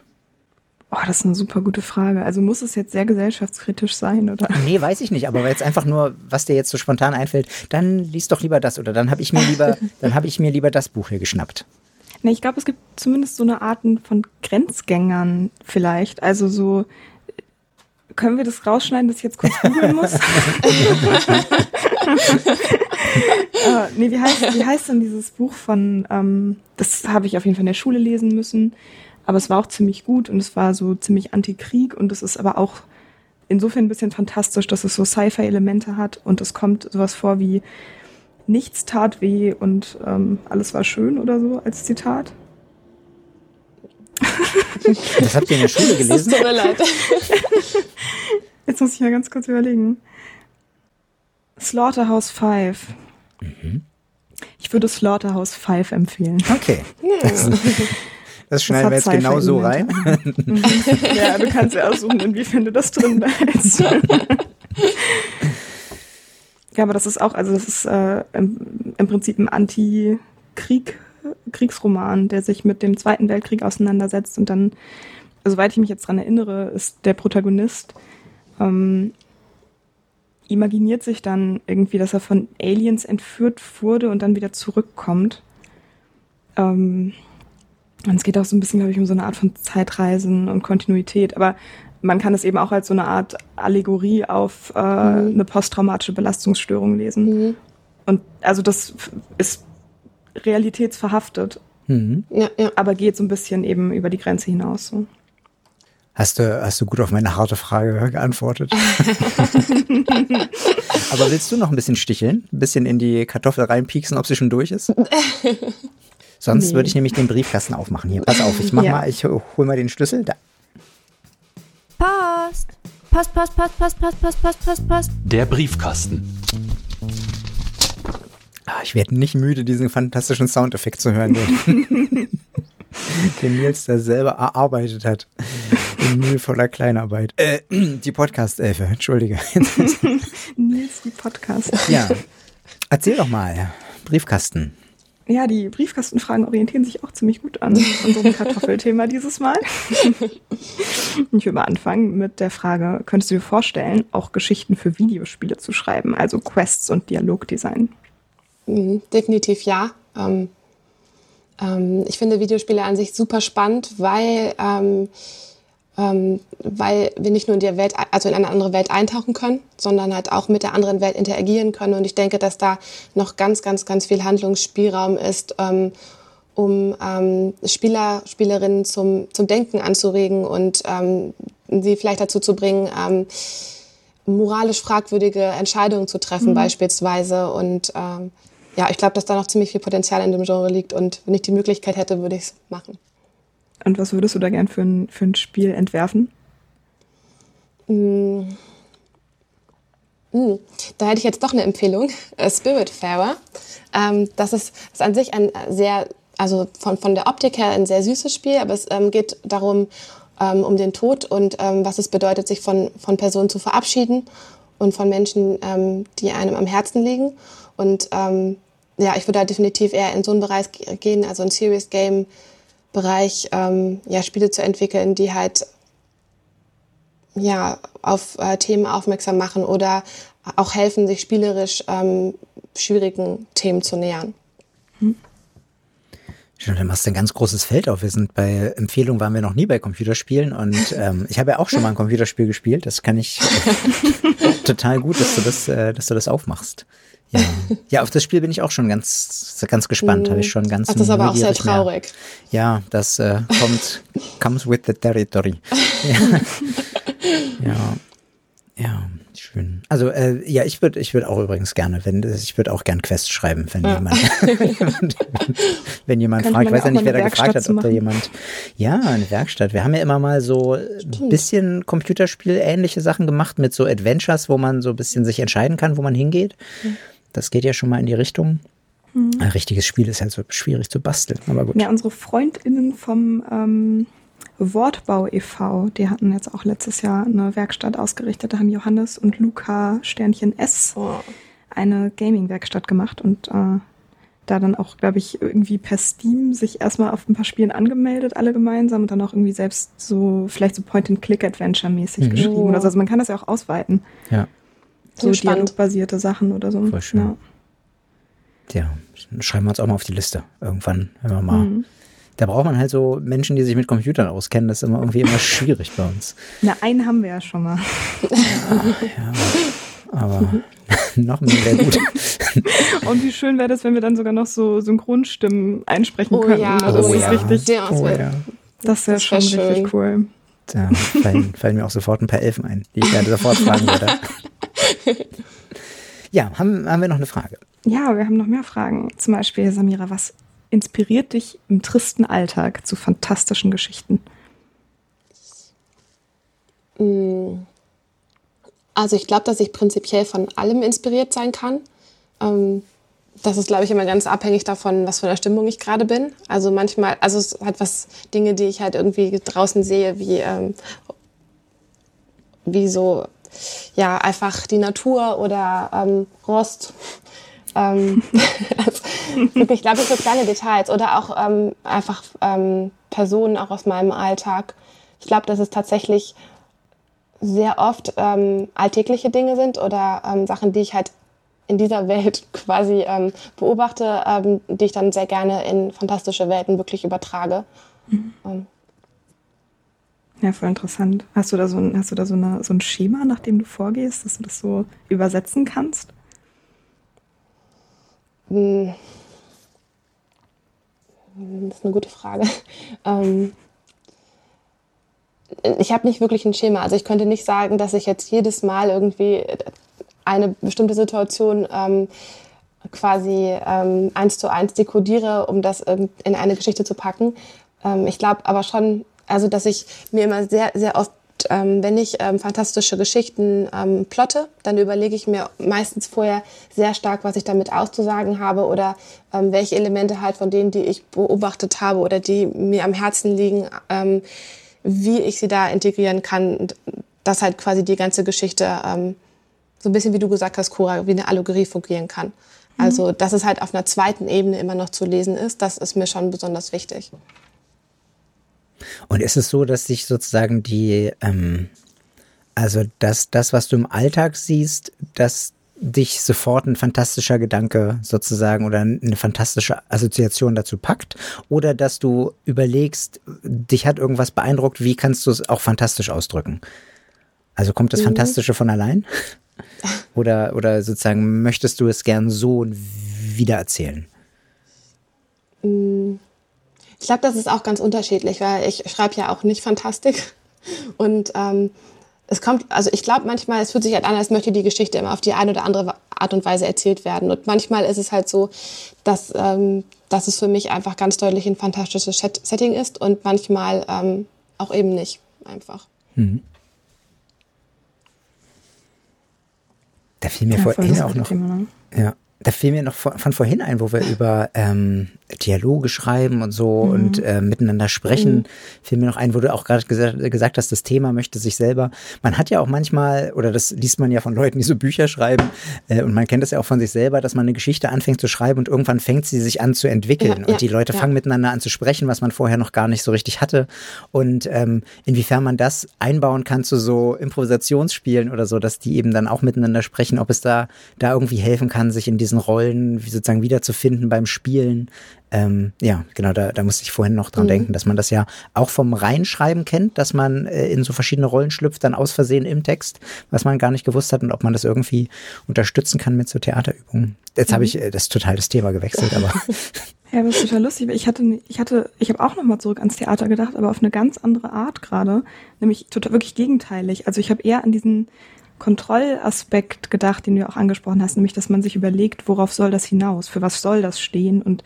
Oh, das ist eine super gute Frage. Also muss es jetzt sehr gesellschaftskritisch sein, oder? Nee, weiß ich nicht, aber jetzt einfach nur, was dir jetzt so spontan einfällt, dann liest doch lieber das oder dann habe ich mir lieber, dann habe ich mir lieber das Buch hier geschnappt. Nee, ich glaube, es gibt zumindest so eine Arten von Grenzgängern vielleicht. Also so, können wir das rausschneiden, dass ich jetzt kurz googeln muss? uh, nee, wie heißt, wie heißt denn dieses Buch von, ähm, das habe ich auf jeden Fall in der Schule lesen müssen. Aber es war auch ziemlich gut und es war so ziemlich Antikrieg und es ist aber auch insofern ein bisschen fantastisch, dass es so Sci-Fi-Elemente hat und es kommt sowas vor wie nichts tat weh und ähm, alles war schön oder so als Zitat. Das habt ihr in der Schule gelesen? Das tut mir leid. Jetzt muss ich mal ganz kurz überlegen. Slaughterhouse 5. Mhm. Ich würde Slaughterhouse 5 empfehlen. Okay. Das, das schneiden wir jetzt genau so rein. ja, du kannst ja aussuchen, inwiefern du das drin behältst. ja, aber das ist auch, also das ist äh, im, im Prinzip ein Anti-Krieg, Kriegsroman, der sich mit dem Zweiten Weltkrieg auseinandersetzt und dann, soweit ich mich jetzt dran erinnere, ist der Protagonist ähm, imaginiert sich dann irgendwie, dass er von Aliens entführt wurde und dann wieder zurückkommt. Ähm, und es geht auch so ein bisschen, glaube ich, um so eine Art von Zeitreisen und Kontinuität. Aber man kann es eben auch als so eine Art Allegorie auf äh, mhm. eine posttraumatische Belastungsstörung lesen. Mhm. Und also das ist realitätsverhaftet. Mhm. Ja, ja. Aber geht so ein bisschen eben über die Grenze hinaus. So. Hast du, hast du gut auf meine harte Frage geantwortet. Aber willst du noch ein bisschen sticheln? Ein bisschen in die Kartoffel reinpieksen, ob sie schon durch ist? Sonst nee. würde ich nämlich den Briefkasten aufmachen. Hier, pass auf, ich mach ja. mal, ich hol mal den Schlüssel. Da. Post. Post, Post, Post, Post, Post, Post, Post, Post, Post. Der Briefkasten. Ah, ich werde nicht müde, diesen fantastischen Soundeffekt zu hören, den, den Nils da selber erarbeitet hat. In mühevoller Kleinarbeit. Äh, die Podcast-Elfe, entschuldige. Nils, die Podcast. Ja. Erzähl doch mal. Briefkasten ja, die Briefkastenfragen orientieren sich auch ziemlich gut an unserem Kartoffelthema dieses Mal. ich will mal anfangen mit der Frage, könntest du dir vorstellen, auch Geschichten für Videospiele zu schreiben, also Quests und Dialogdesign? Mhm, definitiv ja. Ähm, ähm, ich finde Videospiele an sich super spannend, weil ähm, ähm, weil wir nicht nur in die Welt, also in eine andere Welt eintauchen können, sondern halt auch mit der anderen Welt interagieren können. Und ich denke, dass da noch ganz, ganz, ganz viel Handlungsspielraum ist, ähm, um ähm, Spieler, Spielerinnen zum, zum Denken anzuregen und ähm, sie vielleicht dazu zu bringen, ähm, moralisch fragwürdige Entscheidungen zu treffen mhm. beispielsweise. Und ähm, ja, ich glaube, dass da noch ziemlich viel Potenzial in dem Genre liegt. Und wenn ich die Möglichkeit hätte, würde ich es machen. Und was würdest du da gern für ein, für ein Spiel entwerfen? Mm. Mm. Da hätte ich jetzt doch eine Empfehlung. Äh, Spiritfarer. Ähm, das ist, ist an sich ein sehr, also von, von der Optik her ein sehr süßes Spiel, aber es ähm, geht darum, ähm, um den Tod und ähm, was es bedeutet, sich von, von Personen zu verabschieden und von Menschen, ähm, die einem am Herzen liegen. Und ähm, ja, ich würde da definitiv eher in so einen Bereich gehen, also ein Serious Game, Bereich ähm, ja, Spiele zu entwickeln, die halt ja, auf äh, Themen aufmerksam machen oder auch helfen, sich spielerisch ähm, schwierigen Themen zu nähern. Hm. Stimmt, dann machst du ein ganz großes Feld auf. Wir sind bei Empfehlungen waren wir noch nie bei Computerspielen und ähm, ich habe ja auch schon mal ein Computerspiel gespielt. Das kann ich total gut, dass du das, äh, dass du das aufmachst. Ja. ja, auf das Spiel bin ich auch schon ganz, ganz gespannt. Habe ich schon ganz. Ach, das ist aber auch sehr traurig. Mehr. Ja, das äh, kommt, comes with the territory. ja. ja. ja. schön. Also äh, ja, ich würde, ich würde auch übrigens gerne, wenn ich würde auch gern Quests schreiben, wenn ja. jemand, wenn jemand fragt, ich weiß ja nicht, wer da gefragt hat, ob da jemand, ja, eine Werkstatt. Wir haben ja immer mal so ein bisschen Computerspiel ähnliche Sachen gemacht mit so Adventures, wo man so ein bisschen sich entscheiden kann, wo man hingeht. Mhm Das geht ja schon mal in die Richtung. Ein richtiges Spiel ist halt so schwierig zu basteln, aber gut. Ja, unsere FreundInnen vom ähm, Wortbau e.V., die hatten jetzt auch letztes Jahr eine Werkstatt ausgerichtet. Da haben Johannes und Luca Sternchen S Oh. eine Gaming-Werkstatt gemacht und äh, da dann auch, glaube ich, irgendwie per Steam sich erstmal auf ein paar Spielen angemeldet, alle gemeinsam und dann auch irgendwie selbst so, vielleicht so Point-and-Click-Adventure-mäßig Mhm. geschrieben. Oh. oder so. Also man kann das ja auch ausweiten. Ja, So Spannend. dialogbasierte Sachen oder so. Voll schön. Ja. ja, schreiben wir uns auch mal auf die Liste. Irgendwann, wenn wir mal. Mhm. Da braucht man halt so Menschen, die sich mit Computern auskennen. Das ist immer irgendwie immer schwierig bei uns. Na, einen haben wir ja schon mal. Aber noch mehr wäre gut. Und wie schön wäre das, wenn wir dann sogar noch so Synchronstimmen einsprechen Oh könnten. ja, das oh ist ja. richtig. Oh, ja. Das wäre Das schon wär richtig cool. Da fallen, fallen mir auch sofort ein paar Elfen ein, die ich gerne sofort fragen würde. Ja, haben, haben wir noch eine Frage? Ja, wir haben noch mehr Fragen. Zum Beispiel, Samira, was inspiriert dich im tristen Alltag zu fantastischen Geschichten? Mm. Also ich glaube, dass ich prinzipiell von allem inspiriert sein kann. Ähm, das ist, glaube ich, immer ganz abhängig davon, was für eine Stimmung ich gerade bin. Also manchmal, also es hat was Dinge, die ich halt irgendwie draußen sehe, wie, ähm, wie so, ja, einfach die Natur oder ähm, Rost. Ähm, also wirklich, glaube ich, so kleine Details oder auch ähm, einfach ähm, Personen auch aus meinem Alltag. Ich glaube, dass es tatsächlich sehr oft ähm, alltägliche Dinge sind oder ähm, Sachen, die ich halt in dieser Welt quasi ähm, beobachte, ähm, die ich dann sehr gerne in fantastische Welten wirklich übertrage. Ähm, Ja, voll interessant. Hast du da so ein, hast du da so, eine, so ein Schema, nach dem du vorgehst, dass du das so übersetzen kannst? mh, das ist eine gute Frage. Ähm, ich habe nicht wirklich ein Schema. Also ich könnte nicht sagen, dass ich jetzt jedes Mal irgendwie eine bestimmte Situation ähm, quasi ähm, eins zu eins dekodiere, um das in eine Geschichte zu packen. Ähm, ich glaube aber schon, also dass ich mir immer sehr, sehr oft, ähm, wenn ich ähm, fantastische Geschichten ähm, plotte, dann überlege ich mir meistens vorher sehr stark, was ich damit auszusagen habe oder ähm, welche Elemente halt von denen, die ich beobachtet habe oder die mir am Herzen liegen, ähm, wie ich sie da integrieren kann, und dass halt quasi die ganze Geschichte ähm, so ein bisschen, wie du gesagt hast, Cora, wie eine Allegorie fungieren kann. Also, dass es halt auf einer zweiten Ebene immer noch zu lesen ist, das ist mir schon besonders wichtig. Und ist es so, dass sich sozusagen die, ähm, also dass das, was du im Alltag siehst, dass dich sofort ein fantastischer Gedanke sozusagen oder eine fantastische Assoziation dazu packt oder dass du überlegst, dich hat irgendwas beeindruckt, wie kannst du es auch fantastisch ausdrücken? Also kommt das Fantastische von allein? Oder, oder sozusagen möchtest du es gern so wiedererzählen? Ich glaube, das ist auch ganz unterschiedlich, weil ich schreibe ja auch nicht Fantastik. Und ähm, es kommt, also ich glaube manchmal, es fühlt sich halt an, als möchte die Geschichte immer auf die eine oder andere Art und Weise erzählt werden. Und manchmal ist es halt so, dass, ähm, dass es für mich einfach ganz deutlich ein fantastisches Set Setting ist und manchmal ähm, auch eben nicht einfach. Da fiel mir Ja, vorhin auch noch Thema, ne? Ja, da fiel mir noch von, von vorhin ein, wo wir über ähm, Dialoge schreiben und so und äh, miteinander sprechen, fiel mir noch ein, wo du auch gerade gesagt, gesagt hast, das Thema möchte sich selber. Man hat ja auch manchmal, oder das liest man ja von Leuten, die so Bücher schreiben, äh, und man kennt das ja auch von sich selber, dass man eine Geschichte anfängt zu schreiben und irgendwann fängt sie sich an zu entwickeln. Ja, und ja, die Leute ja. fangen miteinander an zu sprechen, was man vorher noch gar nicht so richtig hatte. Und ähm, inwiefern man das einbauen kann zu so Improvisationsspielen oder so, dass die eben dann auch miteinander sprechen, ob es da, da irgendwie helfen kann, sich in diesen Rollen wie sozusagen wiederzufinden beim Spielen. Ähm, ja, genau, da, da musste ich vorhin noch dran denken, dass man das ja auch vom Reinschreiben kennt, dass man äh, in so verschiedene Rollen schlüpft, dann aus Versehen im Text, was man gar nicht gewusst hat und ob man das irgendwie unterstützen kann mit so Theaterübungen. Jetzt habe ich äh, das total das Thema gewechselt, aber Ja, das ist total lustig. Ich hatte, ich hatte, ich habe auch nochmal zurück ans Theater gedacht, aber auf eine ganz andere Art gerade, nämlich total wirklich gegenteilig. Also ich habe eher an diesen Kontrollaspekt gedacht, den du auch angesprochen hast, nämlich, dass man sich überlegt, worauf soll das hinaus, für was soll das stehen und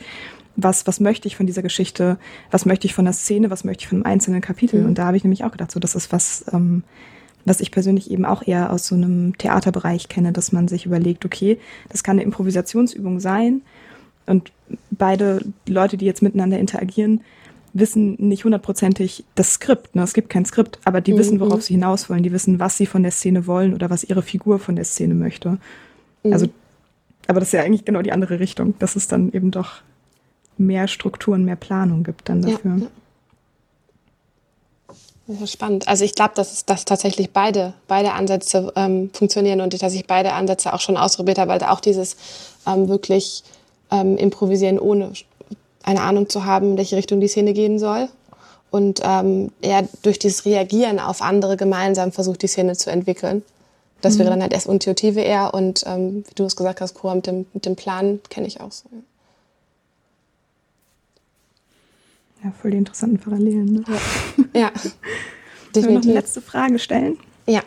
was, was möchte ich von dieser Geschichte, was möchte ich von der Szene, was möchte ich von einem einzelnen Kapitel. Und da habe ich nämlich auch gedacht, so, das ist was, ähm, was ich persönlich eben auch eher aus so einem Theaterbereich kenne, dass man sich überlegt, okay, das kann eine Improvisationsübung sein und beide Leute, die jetzt miteinander interagieren, wissen nicht hundertprozentig das Skript. Ne? Es gibt kein Skript, aber die mhm. wissen, worauf sie hinaus wollen. Die wissen, was sie von der Szene wollen oder was ihre Figur von der Szene möchte. Mhm. Also, aber das ist ja eigentlich genau die andere Richtung, dass es dann eben doch mehr Strukturen, mehr Planung gibt dann dafür. Ja, ja. Das ist spannend. Also ich glaube, dass, dass tatsächlich beide, beide Ansätze ähm, funktionieren und dass ich beide Ansätze auch schon ausprobiert habe, weil auch dieses ähm, wirklich ähm, Improvisieren ohne eine Ahnung zu haben, in welche Richtung die Szene gehen soll. Und ähm, eher durch dieses Reagieren auf andere gemeinsam versucht, die Szene zu entwickeln. Das mhm. wäre dann halt erst Intuitive eher und ähm, wie du es gesagt hast, Cora, mit dem, mit dem Plan kenne ich auch so. Ja. Ja, voll die interessanten Parallelen. Ne? Ja. ja. Definitiv. wir noch eine letzte Frage stellen? Ja.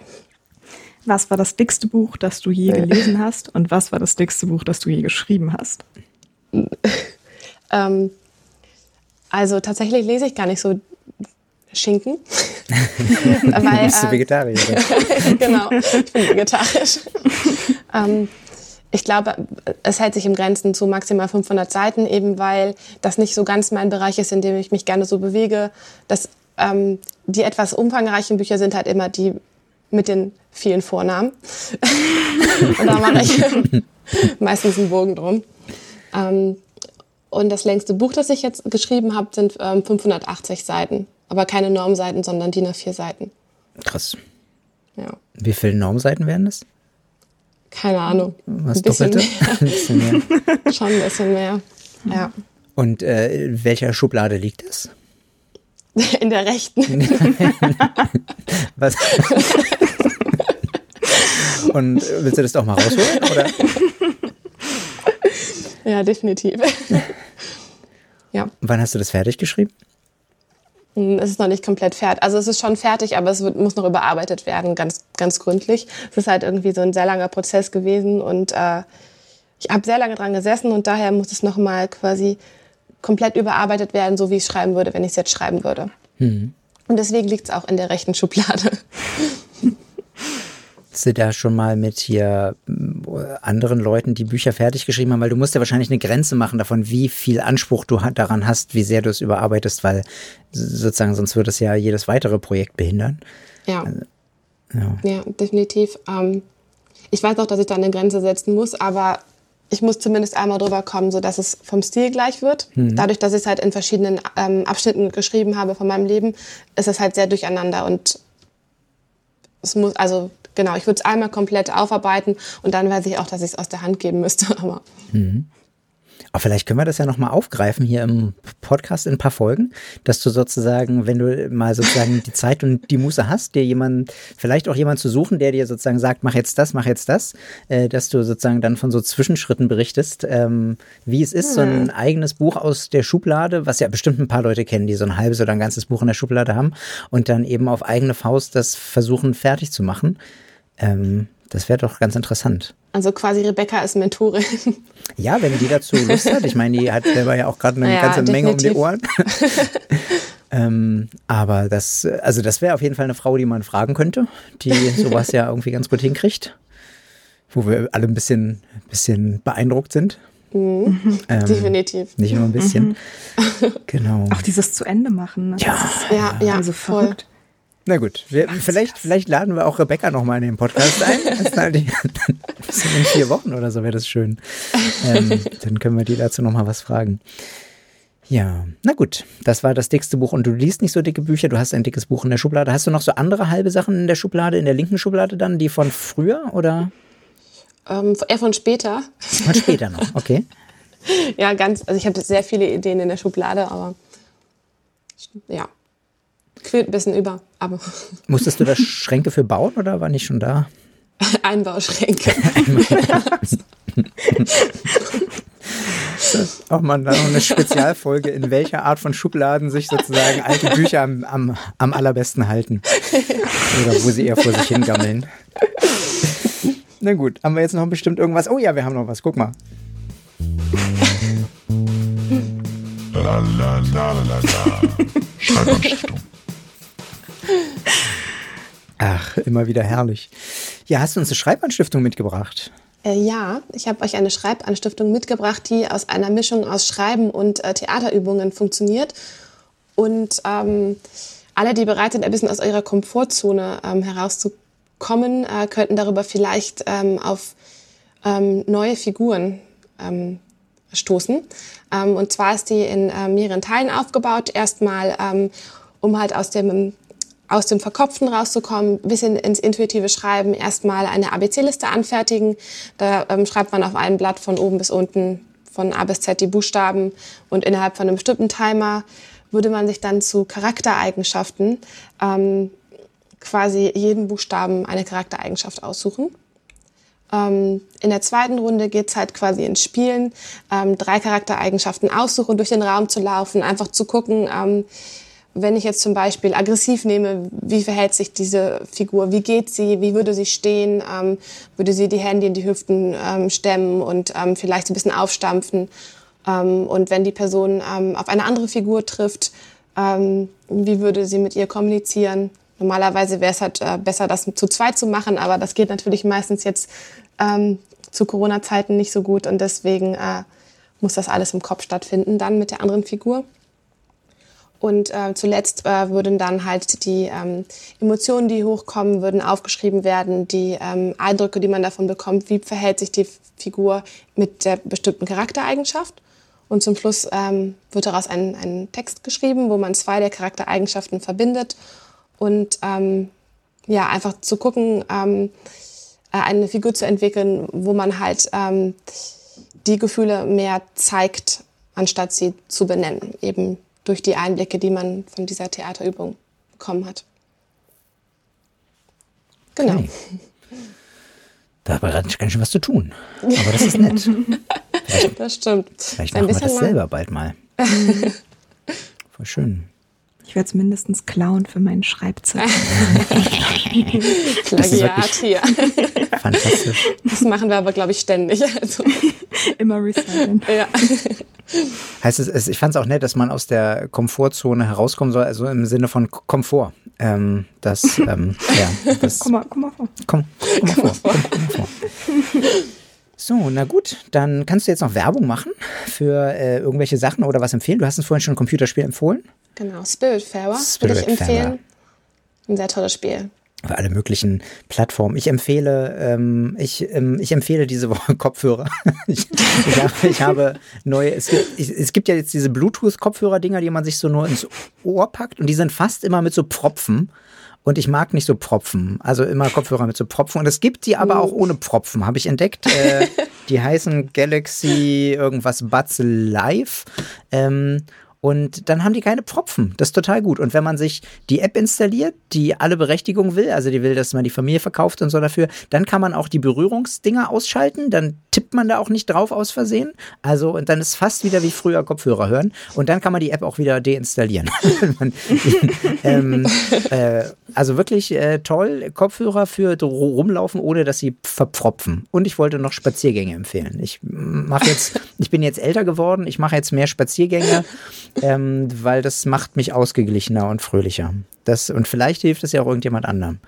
Was war das dickste Buch, das du je gelesen hast? Und was war das dickste Buch, das du je geschrieben hast? ähm, also tatsächlich lese ich gar nicht so Schinken. weil, Bist du äh, Vegetarier? genau, ich bin vegetarisch. ähm, ich glaube, es hält sich im Grenzen zu maximal 500 Seiten, eben weil das nicht so ganz mein Bereich ist, in dem ich mich gerne so bewege. Das, ähm, die etwas umfangreichen Bücher sind halt immer die mit den vielen Vornamen. und da mache ich meistens einen Bogen drum. Ähm, und das längste Buch, das ich jetzt geschrieben habe, sind ähm, 580 Seiten. Aber keine Normseiten, sondern DIN A4 Seiten. Krass. Ja. Wie viele Normseiten wären das? Keine Ahnung. Was ein bisschen Mehr. bisschen mehr. Schon ein bisschen mehr. Ja. Und äh, in welcher Schublade liegt das? In der rechten. Was? Und willst du das doch mal rausholen? Oder? Ja, definitiv. ja. Wann hast du das fertig geschrieben? Hm, es ist noch nicht komplett fertig. Also es ist schon fertig, aber es wird, muss noch überarbeitet werden, ganz, ganz gründlich. Es ist halt irgendwie so ein sehr langer Prozess gewesen und äh, ich habe sehr lange dran gesessen und daher muss es nochmal quasi komplett überarbeitet werden, so wie ich schreiben würde, wenn ich es jetzt schreiben würde. Mhm. Und deswegen liegt es auch in der rechten Schublade. Hast du da schon mal mit hier anderen Leuten, die Bücher fertig geschrieben haben? Weil du musst ja wahrscheinlich eine Grenze machen davon, wie viel Anspruch du daran hast, wie sehr du es überarbeitest, weil sozusagen sonst würde es ja jedes weitere Projekt behindern. Ja. Also, ja. ja. definitiv. Ähm, ich weiß auch, dass ich da eine Grenze setzen muss, aber ich muss zumindest einmal drüber kommen, so dass es vom Stil gleich wird. Mhm. Dadurch, dass ich es halt in verschiedenen ähm, Abschnitten geschrieben habe von meinem Leben, ist es halt sehr durcheinander und es muss, also genau, ich würde es einmal komplett aufarbeiten und dann weiß ich auch, dass ich es aus der Hand geben müsste. Aber mhm. Aber vielleicht können wir das ja nochmal aufgreifen hier im Podcast in ein paar Folgen, dass du sozusagen, wenn du mal sozusagen die Zeit und die Muße hast, dir jemand, vielleicht auch jemand zu suchen, der dir sozusagen sagt, mach jetzt das, mach jetzt das, äh, dass du sozusagen dann von so Zwischenschritten berichtest, ähm, wie es ist, hm. so ein eigenes Buch aus der Schublade, was ja bestimmt ein paar Leute kennen, die so ein halbes oder ein ganzes Buch in der Schublade haben und dann eben auf eigene Faust das versuchen fertig zu machen. Ähm, das wäre doch ganz interessant. Also quasi Rebecca ist Mentorin. Ja, wenn die dazu Lust hat. Ich meine, die hat selber ja auch gerade eine ja, ganze definitiv. Menge um die Ohren. ähm, aber das, also das wäre auf jeden Fall eine Frau, die man fragen könnte, die sowas ja irgendwie ganz gut hinkriegt. Wo wir alle ein bisschen, bisschen beeindruckt sind. Mhm. Ähm, Definitiv. Nicht nur ein bisschen. Mhm. Genau. Auch dieses zu Ende machen. Ne? Ja, ja, ja, also verrückt. Na gut, wir, vielleicht, vielleicht laden wir auch Rebecca nochmal in den Podcast ein. Das ist halt in vier Wochen oder so wäre das schön. Ähm, dann können wir die dazu nochmal was fragen. Ja, na gut, das war das dickste Buch und du liest nicht so dicke Bücher, du hast ein dickes Buch in der Schublade. Hast du noch so andere halbe Sachen in der Schublade, in der linken Schublade dann, die von früher oder? Ähm, eher von später. Von später noch, okay. ja, ganz, also ich habe sehr viele Ideen in der Schublade, aber ja, quillt ein bisschen über. Aber Musstest du da Schränke für bauen oder war nicht schon da? Einbauschränke. auch mal noch eine Spezialfolge, in welcher Art von Schubladen sich sozusagen alte Bücher am, am, am allerbesten halten. Oder wo sie eher vor sich hingammeln. Na gut, haben wir jetzt noch bestimmt irgendwas? Oh ja, wir haben noch was. Guck mal. La la la la la. Schreiberstiftung. Ach, immer wieder herrlich. Ja, hast du uns eine Schreibanstiftung mitgebracht? Äh, ja, ich habe euch eine Schreibanstiftung mitgebracht, die aus einer Mischung aus Schreiben und äh, Theaterübungen funktioniert. Und ähm, alle, die bereit sind, ein bisschen aus ihrer Komfortzone ähm, herauszukommen, äh, könnten darüber vielleicht ähm, auf ähm, neue Figuren ähm, stoßen. Ähm, und zwar ist die in äh, mehreren Teilen aufgebaut. Erstmal, um halt aus dem aus dem Verkopften rauszukommen, bisschen ins intuitive Schreiben, erstmal eine ABC-Liste anfertigen. Da ähm, schreibt man auf einem Blatt von oben bis unten von A bis Z die Buchstaben und innerhalb von einem bestimmten Timer würde man sich dann zu Charaktereigenschaften ähm, quasi jeden Buchstaben eine Charaktereigenschaft aussuchen. Ähm, in der zweiten Runde geht's halt quasi ins Spielen, ähm, drei Charaktereigenschaften aussuchen, durch den Raum zu laufen, einfach zu gucken, ähm, wenn ich jetzt zum Beispiel aggressiv nehme, wie verhält sich diese Figur, wie geht sie, wie würde sie stehen, ähm, würde sie die Hände in die Hüften ähm, stemmen und ähm, vielleicht ein bisschen aufstampfen. Ähm, und wenn die Person ähm, auf eine andere Figur trifft, ähm, wie würde sie mit ihr kommunizieren? Normalerweise wäre es halt äh, besser, das zu zweit zu machen, aber das geht natürlich meistens jetzt zu Corona-Zeiten nicht so gut und deswegen äh, muss das alles im Kopf stattfinden dann mit der anderen Figur. Und äh, zuletzt äh, würden dann halt die ähm, Emotionen, die hochkommen, würden aufgeschrieben werden, die ähm, Eindrücke, die man davon bekommt, wie verhält sich die Figur mit der bestimmten Charaktereigenschaft. Und zum Schluss ähm, wird daraus ein, ein Text geschrieben, wo man zwei der Charaktereigenschaften verbindet und ähm, ja einfach zu gucken, ähm, äh, eine Figur zu entwickeln, wo man halt ähm, die Gefühle mehr zeigt, anstatt sie zu benennen. Eben durch die Einblicke, die man von dieser Theaterübung bekommen hat. Genau. Okay. Da hat man ganz schön was zu tun. Aber das ist nett. das stimmt. Vielleicht machen wir das selber bald mal. Voll schön. Ich werde es mindestens klauen für meinen Schreibzettel. Plagiat hier. Fantastisch. Das machen wir aber, glaube ich, ständig. Also. Immer recyceln. Ja. Heißt es, ich fand es auch nett, dass man aus der Komfortzone herauskommen soll, also im Sinne von Komfort. Ähm, das, ähm, ja, das. Komm mal, komm mal vor. Komm, komm mal vor. Komm, komm mal vor. So, na gut, dann kannst du jetzt noch Werbung machen für äh, irgendwelche Sachen oder was empfehlen. Du hast uns vorhin schon ein Computerspiel empfohlen. Genau, Spiritfarer Spirit würde ich empfehlen. Ein sehr tolles Spiel auf alle möglichen Plattformen. Ich empfehle, ähm, ich, ähm, ich empfehle diese Woche Kopfhörer. ich, ich, habe, ich habe neue, es gibt, ich, es gibt ja jetzt diese Bluetooth-Kopfhörer-Dinger, die man sich so nur ins Ohr packt und die sind fast immer mit so Propfen. Und ich mag nicht so Propfen. Also immer Kopfhörer mit so Propfen. Und es gibt die aber auch ohne Propfen, habe ich entdeckt. Äh, die heißen Galaxy irgendwas Buds Live. Ähm, und dann haben die keine Propfen. Das ist total gut. Und wenn man sich die App installiert, die alle Berechtigung will, also die will, dass man die Familie verkauft und so dafür, dann kann man auch die Berührungsdinger ausschalten. Dann tippt man da auch nicht drauf aus Versehen. Also, und dann ist fast wieder wie früher Kopfhörer hören. Und dann kann man die App auch wieder deinstallieren. ähm, äh, also wirklich äh, toll. Kopfhörer für rumlaufen, ohne dass sie verpropfen. Und ich wollte noch Spaziergänge empfehlen. Ich mache jetzt, ich bin jetzt älter geworden. Ich mache jetzt mehr Spaziergänge ähm, weil das macht mich ausgeglichener und fröhlicher. Das, und vielleicht hilft es ja auch irgendjemand anderem.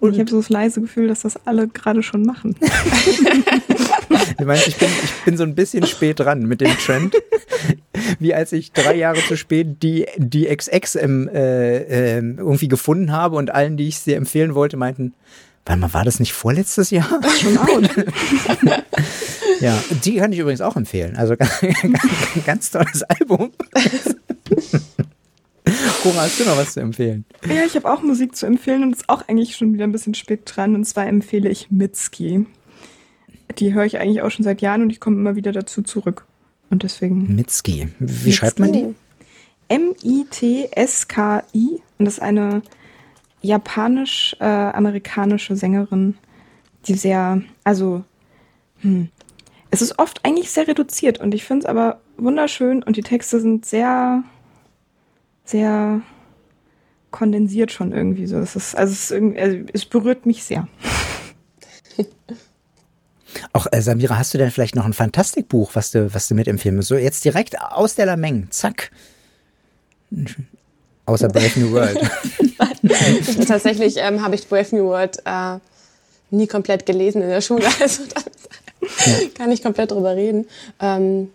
Und ich habe so das leise Gefühl, dass das alle gerade schon machen. du meinst, ich bin, ich bin so ein bisschen spät dran mit dem Trend. Wie als ich drei Jahre zu spät die, die XX ähm, äh, irgendwie gefunden habe und allen, die ich sie empfehlen wollte, meinten, warte mal, war das nicht vorletztes Jahr? Schon out. Ja, die kann ich übrigens auch empfehlen. Also ganz, ganz tolles Album. Cora, hast du noch was zu empfehlen? Ja, ich habe auch Musik zu empfehlen und ist auch eigentlich schon wieder ein bisschen spät dran. Und zwar empfehle ich Mitski. Die höre ich eigentlich auch schon seit Jahren und ich komme immer wieder dazu zurück. Und deswegen. Mitski. Wie Mitski. schreibt man die? M-I-T-S-K-I. Und das ist eine japanisch-amerikanische äh, Sängerin, die sehr, also, hm, es ist oft eigentlich sehr reduziert und ich finde es aber wunderschön und die Texte sind sehr, sehr kondensiert schon irgendwie so. Es ist, also es, ist also es berührt mich sehr. Auch äh, Samira, hast du denn vielleicht noch ein Fantastikbuch, was du, was du mitempfehlen musst? So jetzt direkt aus der Lameng, zack. Außer Brave New World. Tatsächlich ähm, habe ich Brave New World äh, nie komplett gelesen in der Schule, also kann ich komplett drüber reden. Ähm,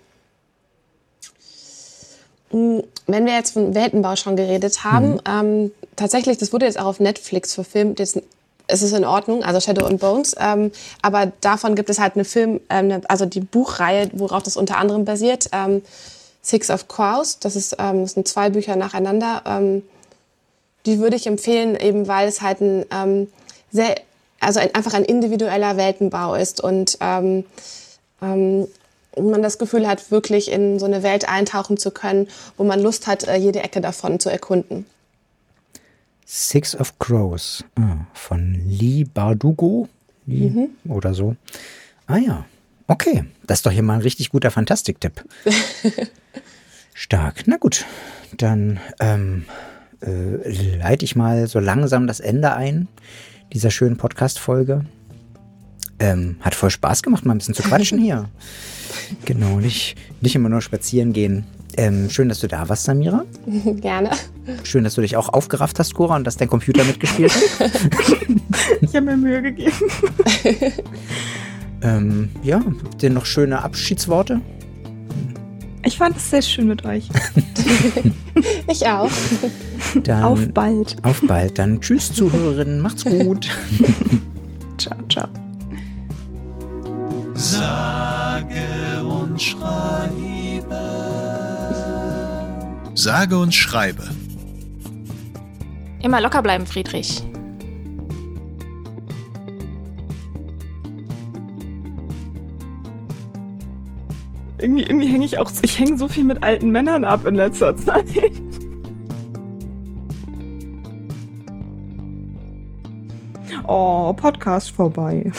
mh, wenn wir jetzt von Weltenbau schon geredet haben, Mhm. ähm, tatsächlich, das wurde jetzt auch auf Netflix verfilmt. Jetzt, es ist in Ordnung, also Shadow and Bones. Ähm, aber davon gibt es halt eine Film, ähm, also die Buchreihe, worauf das unter anderem basiert. Ähm, Six of Crows, das, ist, ähm, das sind zwei Bücher nacheinander. Ähm, die würde ich empfehlen, eben weil es halt ein sehr, also ein, einfach ein individueller Weltenbau ist und ähm, ähm, man das Gefühl hat, wirklich in so eine Welt eintauchen zu können, wo man Lust hat, äh, jede Ecke davon zu erkunden. Six of Crows ah, von Lee Bardugo Lee, Mhm. oder so. Ah ja, okay. Das ist doch hier mal ein richtig guter Fantastik-Tipp. Stark. Na gut, dann ähm, äh, leite ich mal so langsam das Ende ein dieser schönen Podcast-Folge. Ähm, hat voll Spaß gemacht, mal ein bisschen zu quatschen hier. Genau, nicht, nicht immer nur spazieren gehen. Ähm, schön, dass du da warst, Samira. Gerne. Schön, dass du dich auch aufgerafft hast, Cora, und dass dein Computer mitgespielt hat. Ich habe mir Mühe gegeben. ähm, ja, habt ihr noch schöne Abschiedsworte? Ich fand es sehr schön mit euch. Ich auch. Dann, Auf bald. Auf bald. Dann tschüss, Zuhörerinnen. Macht's gut. Ciao, ciao. Sage und schreibe. Sage und schreibe. Immer locker bleiben, Friedrich. Irgendwie, irgendwie hänge ich auch, ich hänge so viel mit alten Männern ab in letzter Zeit. Oh, Podcast vorbei.